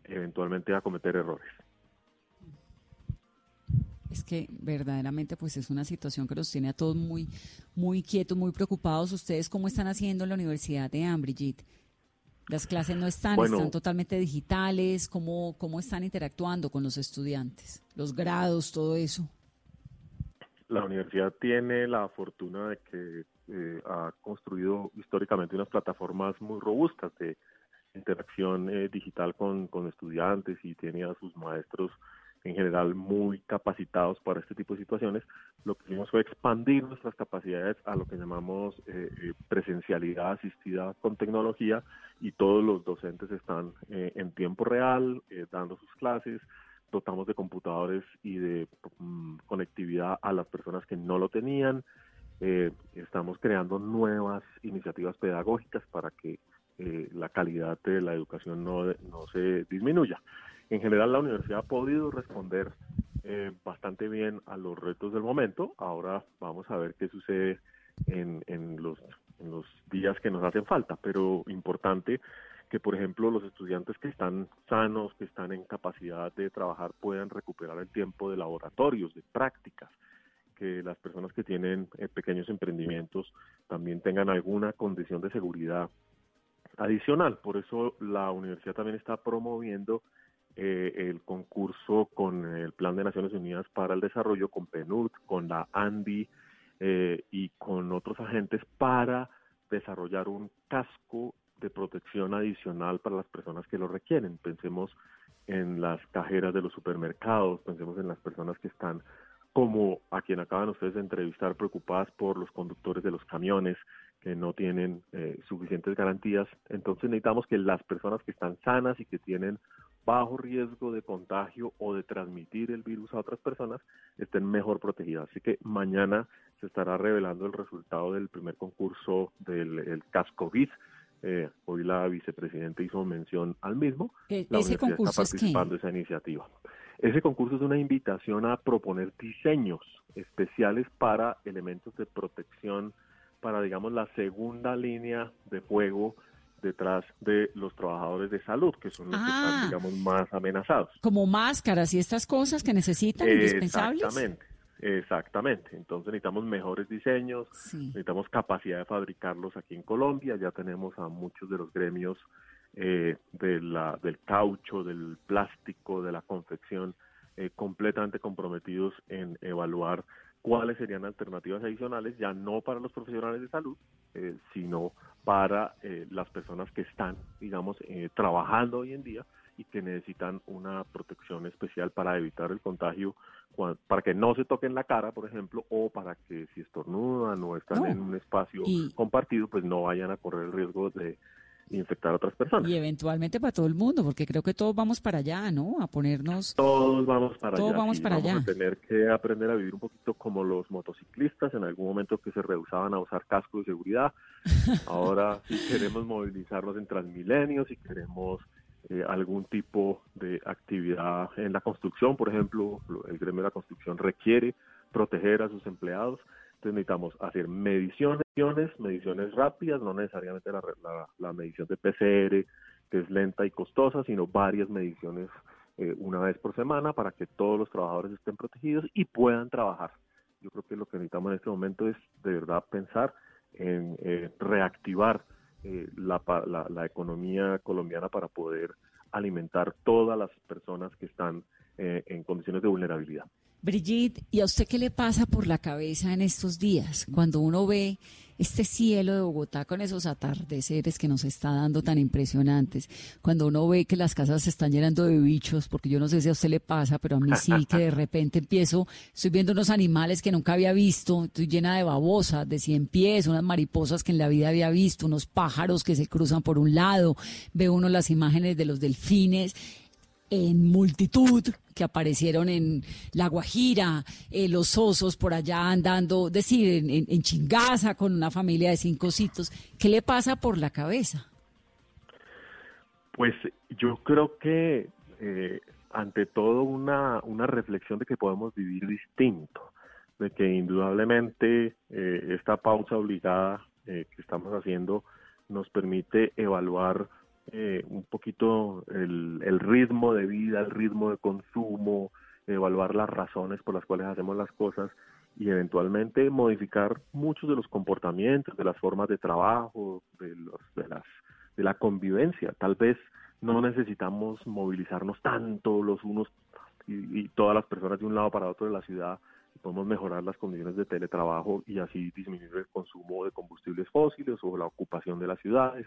eventualmente a cometer errores. Es que verdaderamente pues es una situación que nos tiene a todos muy muy quietos, muy preocupados. ¿Ustedes cómo están haciendo en la Universidad de Ambridge? Las clases no están, están totalmente digitales. ¿Cómo, ¿Cómo están interactuando con los estudiantes? Los grados, todo eso. La universidad tiene la fortuna de que eh, ha construido históricamente unas plataformas muy robustas de interacción eh, digital con, con estudiantes y tiene a sus maestros en general muy capacitados para este tipo de situaciones, lo que hicimos fue expandir nuestras capacidades a lo que llamamos eh, eh, presencialidad asistida con tecnología y todos los docentes están eh, en tiempo real dando sus clases, dotamos de computadores y de mm, conectividad a las personas que no lo tenían, estamos creando nuevas iniciativas pedagógicas para que la calidad de la educación no, no se disminuya en general la universidad ha podido responder eh, bastante bien a los retos del momento. Ahora vamos a ver qué sucede en, en los días que nos hacen falta, pero importante que, por ejemplo, los estudiantes que están sanos, que están en capacidad de trabajar, puedan recuperar el tiempo de laboratorios, de prácticas, que las personas que tienen eh, pequeños emprendimientos también tengan alguna condición de seguridad adicional. Por eso la universidad también está promoviendo eh, el concurso con el Plan de Naciones Unidas para el Desarrollo, con PNUD, con la ANDI, eh, y con otros agentes para desarrollar un casco de protección adicional para las personas que lo requieren. Pensemos en las cajeras de los supermercados, pensemos en las personas que están como a quien acaban ustedes de entrevistar, preocupadas por los conductores de los camiones que no tienen eh, suficientes garantías. Entonces necesitamos que las personas que están sanas y que tienen bajo riesgo de contagio o de transmitir el virus a otras personas estén mejor protegidas. Así que mañana se estará revelando el resultado del primer concurso del el CASCOVID. Eh, hoy la vicepresidenta hizo mención al mismo. La ¿Ese concurso está participando en esa iniciativa. Ese concurso es una invitación a proponer diseños especiales para elementos de protección para, digamos, la segunda línea de fuego detrás de los trabajadores de salud, que son los que están, Ah. digamos, más amenazados. Como máscaras y estas cosas que necesitan, indispensables. Exactamente, exactamente. Entonces necesitamos mejores diseños, Sí. necesitamos capacidad de fabricarlos aquí en Colombia. Ya tenemos a muchos de los gremios eh, de la, del caucho, del plástico, de la confección, eh, completamente comprometidos en evaluar cuáles serían alternativas adicionales, ya no para los profesionales de salud, eh, sino para eh, las personas que están, digamos, eh, trabajando hoy en día y que necesitan una protección especial para evitar el contagio, para que no se toquen la cara, por ejemplo, o para que si estornudan o están No. en un espacio Y- compartido, pues no vayan a correr el riesgo de infectar a otras personas. Y eventualmente para todo el mundo, porque creo que todos vamos para allá, ¿no? A ponernos... Todos vamos para Todos allá. vamos para vamos allá. a tener que aprender a vivir un poquito como los motociclistas, en algún momento que se rehusaban a usar casco de seguridad. Ahora, si queremos movilizarnos en Transmilenio, si queremos eh, algún tipo de actividad en la construcción, por ejemplo, lo- el gremio de la construcción requiere proteger a sus empleados. Necesitamos hacer mediciones, mediciones rápidas, no necesariamente la, la- la medición de PCR, que es lenta y costosa, sino varias mediciones eh, una vez por semana para que todos los trabajadores estén protegidos y puedan trabajar. Yo creo que lo que necesitamos en este momento es de verdad pensar en eh, reactivar eh, la, la, la economía colombiana para poder alimentar todas las personas que están eh, en condiciones de vulnerabilidad. Brigitte, ¿y a usted qué le pasa por la cabeza en estos días cuando uno ve este cielo de Bogotá con esos atardeceres que nos está dando tan impresionantes? Cuando uno ve que las casas se están llenando de bichos, porque yo no sé si a usted le pasa, pero a mí sí, que de repente empiezo, estoy viendo unos animales que nunca había visto, estoy llena de babosas, de cien pies, unas mariposas que en la vida había visto, unos pájaros que se cruzan por un lado, veo uno las imágenes de los delfines en multitud que aparecieron en La Guajira, eh, los osos por allá andando, decir, en, en- en Chingaza con una familia de cinco ositos. ¿Qué le pasa por la cabeza? Pues yo creo que eh, ante todo una, una reflexión de que podemos vivir distinto, de que indudablemente eh, esta pausa obligada eh, que estamos haciendo nos permite evaluar eh, un poquito el, ritmo de vida, el ritmo de consumo, evaluar las razones por las cuales hacemos las cosas y eventualmente modificar muchos de los comportamientos, de las formas de trabajo, de, los, de, las, de la convivencia. Tal vez no necesitamos movilizarnos tanto los unos y, y todas las personas de un lado para otro de la ciudad. Podemos mejorar las condiciones de teletrabajo y así disminuir el consumo de combustibles fósiles o la ocupación de las ciudades.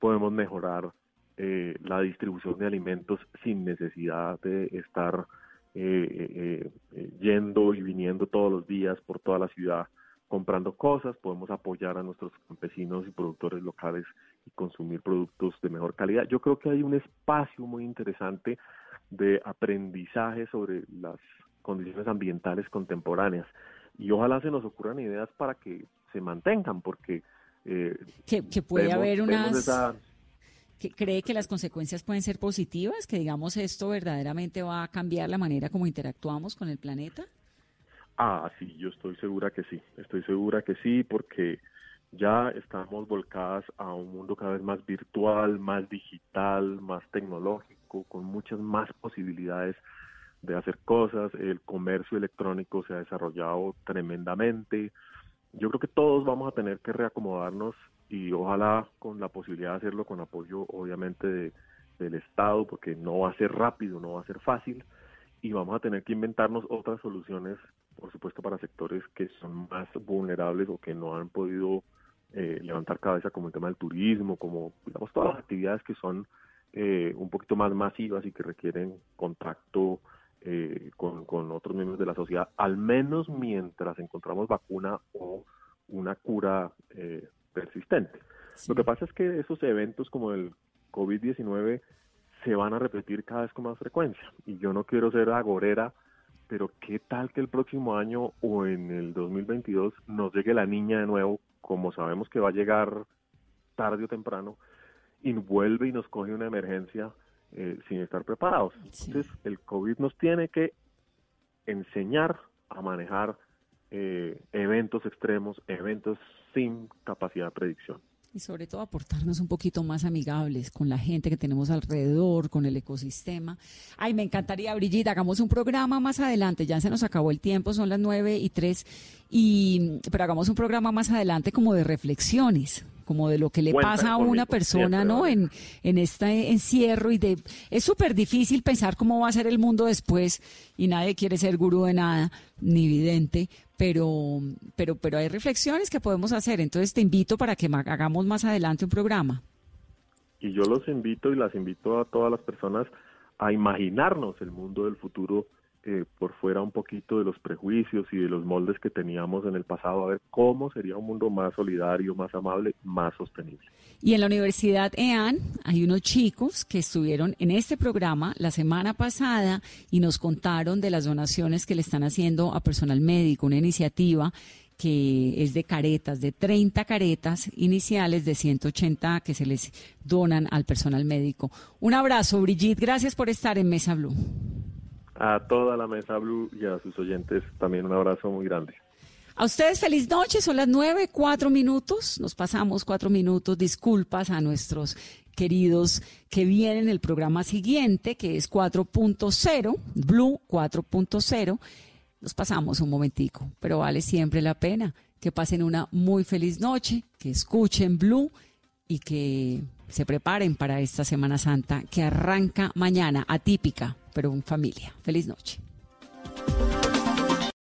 Podemos mejorar eh, la distribución de alimentos sin necesidad de estar eh, eh, eh, yendo y viniendo todos los días por toda la ciudad comprando cosas, podemos apoyar a nuestros campesinos y productores locales y consumir productos de mejor calidad. Yo creo que hay un espacio muy interesante de aprendizaje sobre las condiciones ambientales contemporáneas y ojalá se nos ocurran ideas para que se mantengan porque eh, que, que puede vemos- haber unas... esa- que ¿Cree que las consecuencias pueden ser positivas? Que digamos esto verdaderamente va a cambiar la manera como interactuamos con el planeta? Ah, sí, yo estoy segura que sí, estoy segura que sí, porque ya estamos volcadas a un mundo cada vez más virtual, más digital, más tecnológico, con muchas más posibilidades de hacer cosas. El comercio electrónico se ha desarrollado tremendamente. Yo creo que todos vamos a tener que reacomodarnos y ojalá con la posibilidad de hacerlo con apoyo obviamente de- del Estado, porque no va a ser rápido, no va a ser fácil y vamos a tener que inventarnos otras soluciones, por supuesto, para sectores que son más vulnerables o que no han podido eh, levantar cabeza, como el tema del turismo, como, digamos, todas las actividades que son eh, un poquito más masivas y que requieren contacto eh, con, con otros miembros de la sociedad, al menos mientras encontramos vacuna o una cura eh, persistente. Lo que pasa es que esos eventos como el COVID-19 se van a repetir cada vez con más frecuencia. Y yo no quiero ser agorera, pero ¿qué tal que el próximo año o en el 2022 nos llegue la niña de nuevo, como sabemos que va a llegar tarde o temprano, y vuelve y nos coge una emergencia eh, sin estar preparados? Entonces, el COVID nos tiene que enseñar a manejar eh, eventos extremos, eventos sin capacidad de predicción y sobre todo aportarnos un poquito más amigables con la gente que tenemos alrededor, con el ecosistema. Ay, me encantaría, Brigitte, hagamos un programa más adelante, ya se nos acabó el tiempo, son las nueve y tres, y, pero hagamos un programa más adelante como de reflexiones, como de lo que le pasa a una persona, ¿no? En, en este encierro y de... Es súper difícil pensar cómo va a ser el mundo después y nadie quiere ser gurú de nada, ni vidente, pero, pero, pero hay reflexiones que podemos hacer. Entonces te invito para que hagamos más adelante un programa. Y yo los invito y las invito a todas las personas a imaginarnos el mundo del futuro eh, por fuera un poquito de los prejuicios y de los moldes que teníamos en el pasado, a ver cómo sería un mundo más solidario, más amable, más sostenible. Y en la Universidad EAN hay unos chicos que estuvieron en este programa la semana pasada y nos contaron de las donaciones que le están haciendo a personal médico, una iniciativa que es de caretas, de 30 caretas iniciales de 180 que se les donan al personal médico. Un abrazo, Brigitte, gracias por estar en Mesa Blue. A toda la Mesa Blue y a sus oyentes también un abrazo muy grande. A ustedes feliz noche, son las nueve, cuatro minutos, nos pasamos cuatro minutos, disculpas a nuestros queridos que vienen el programa siguiente, que es 4.0, Blue 4.0, nos pasamos un momentico, pero vale siempre la pena. Que pasen una muy feliz noche, que escuchen Blue y que se preparen para esta Semana Santa que arranca mañana, atípica, pero en familia. Feliz noche.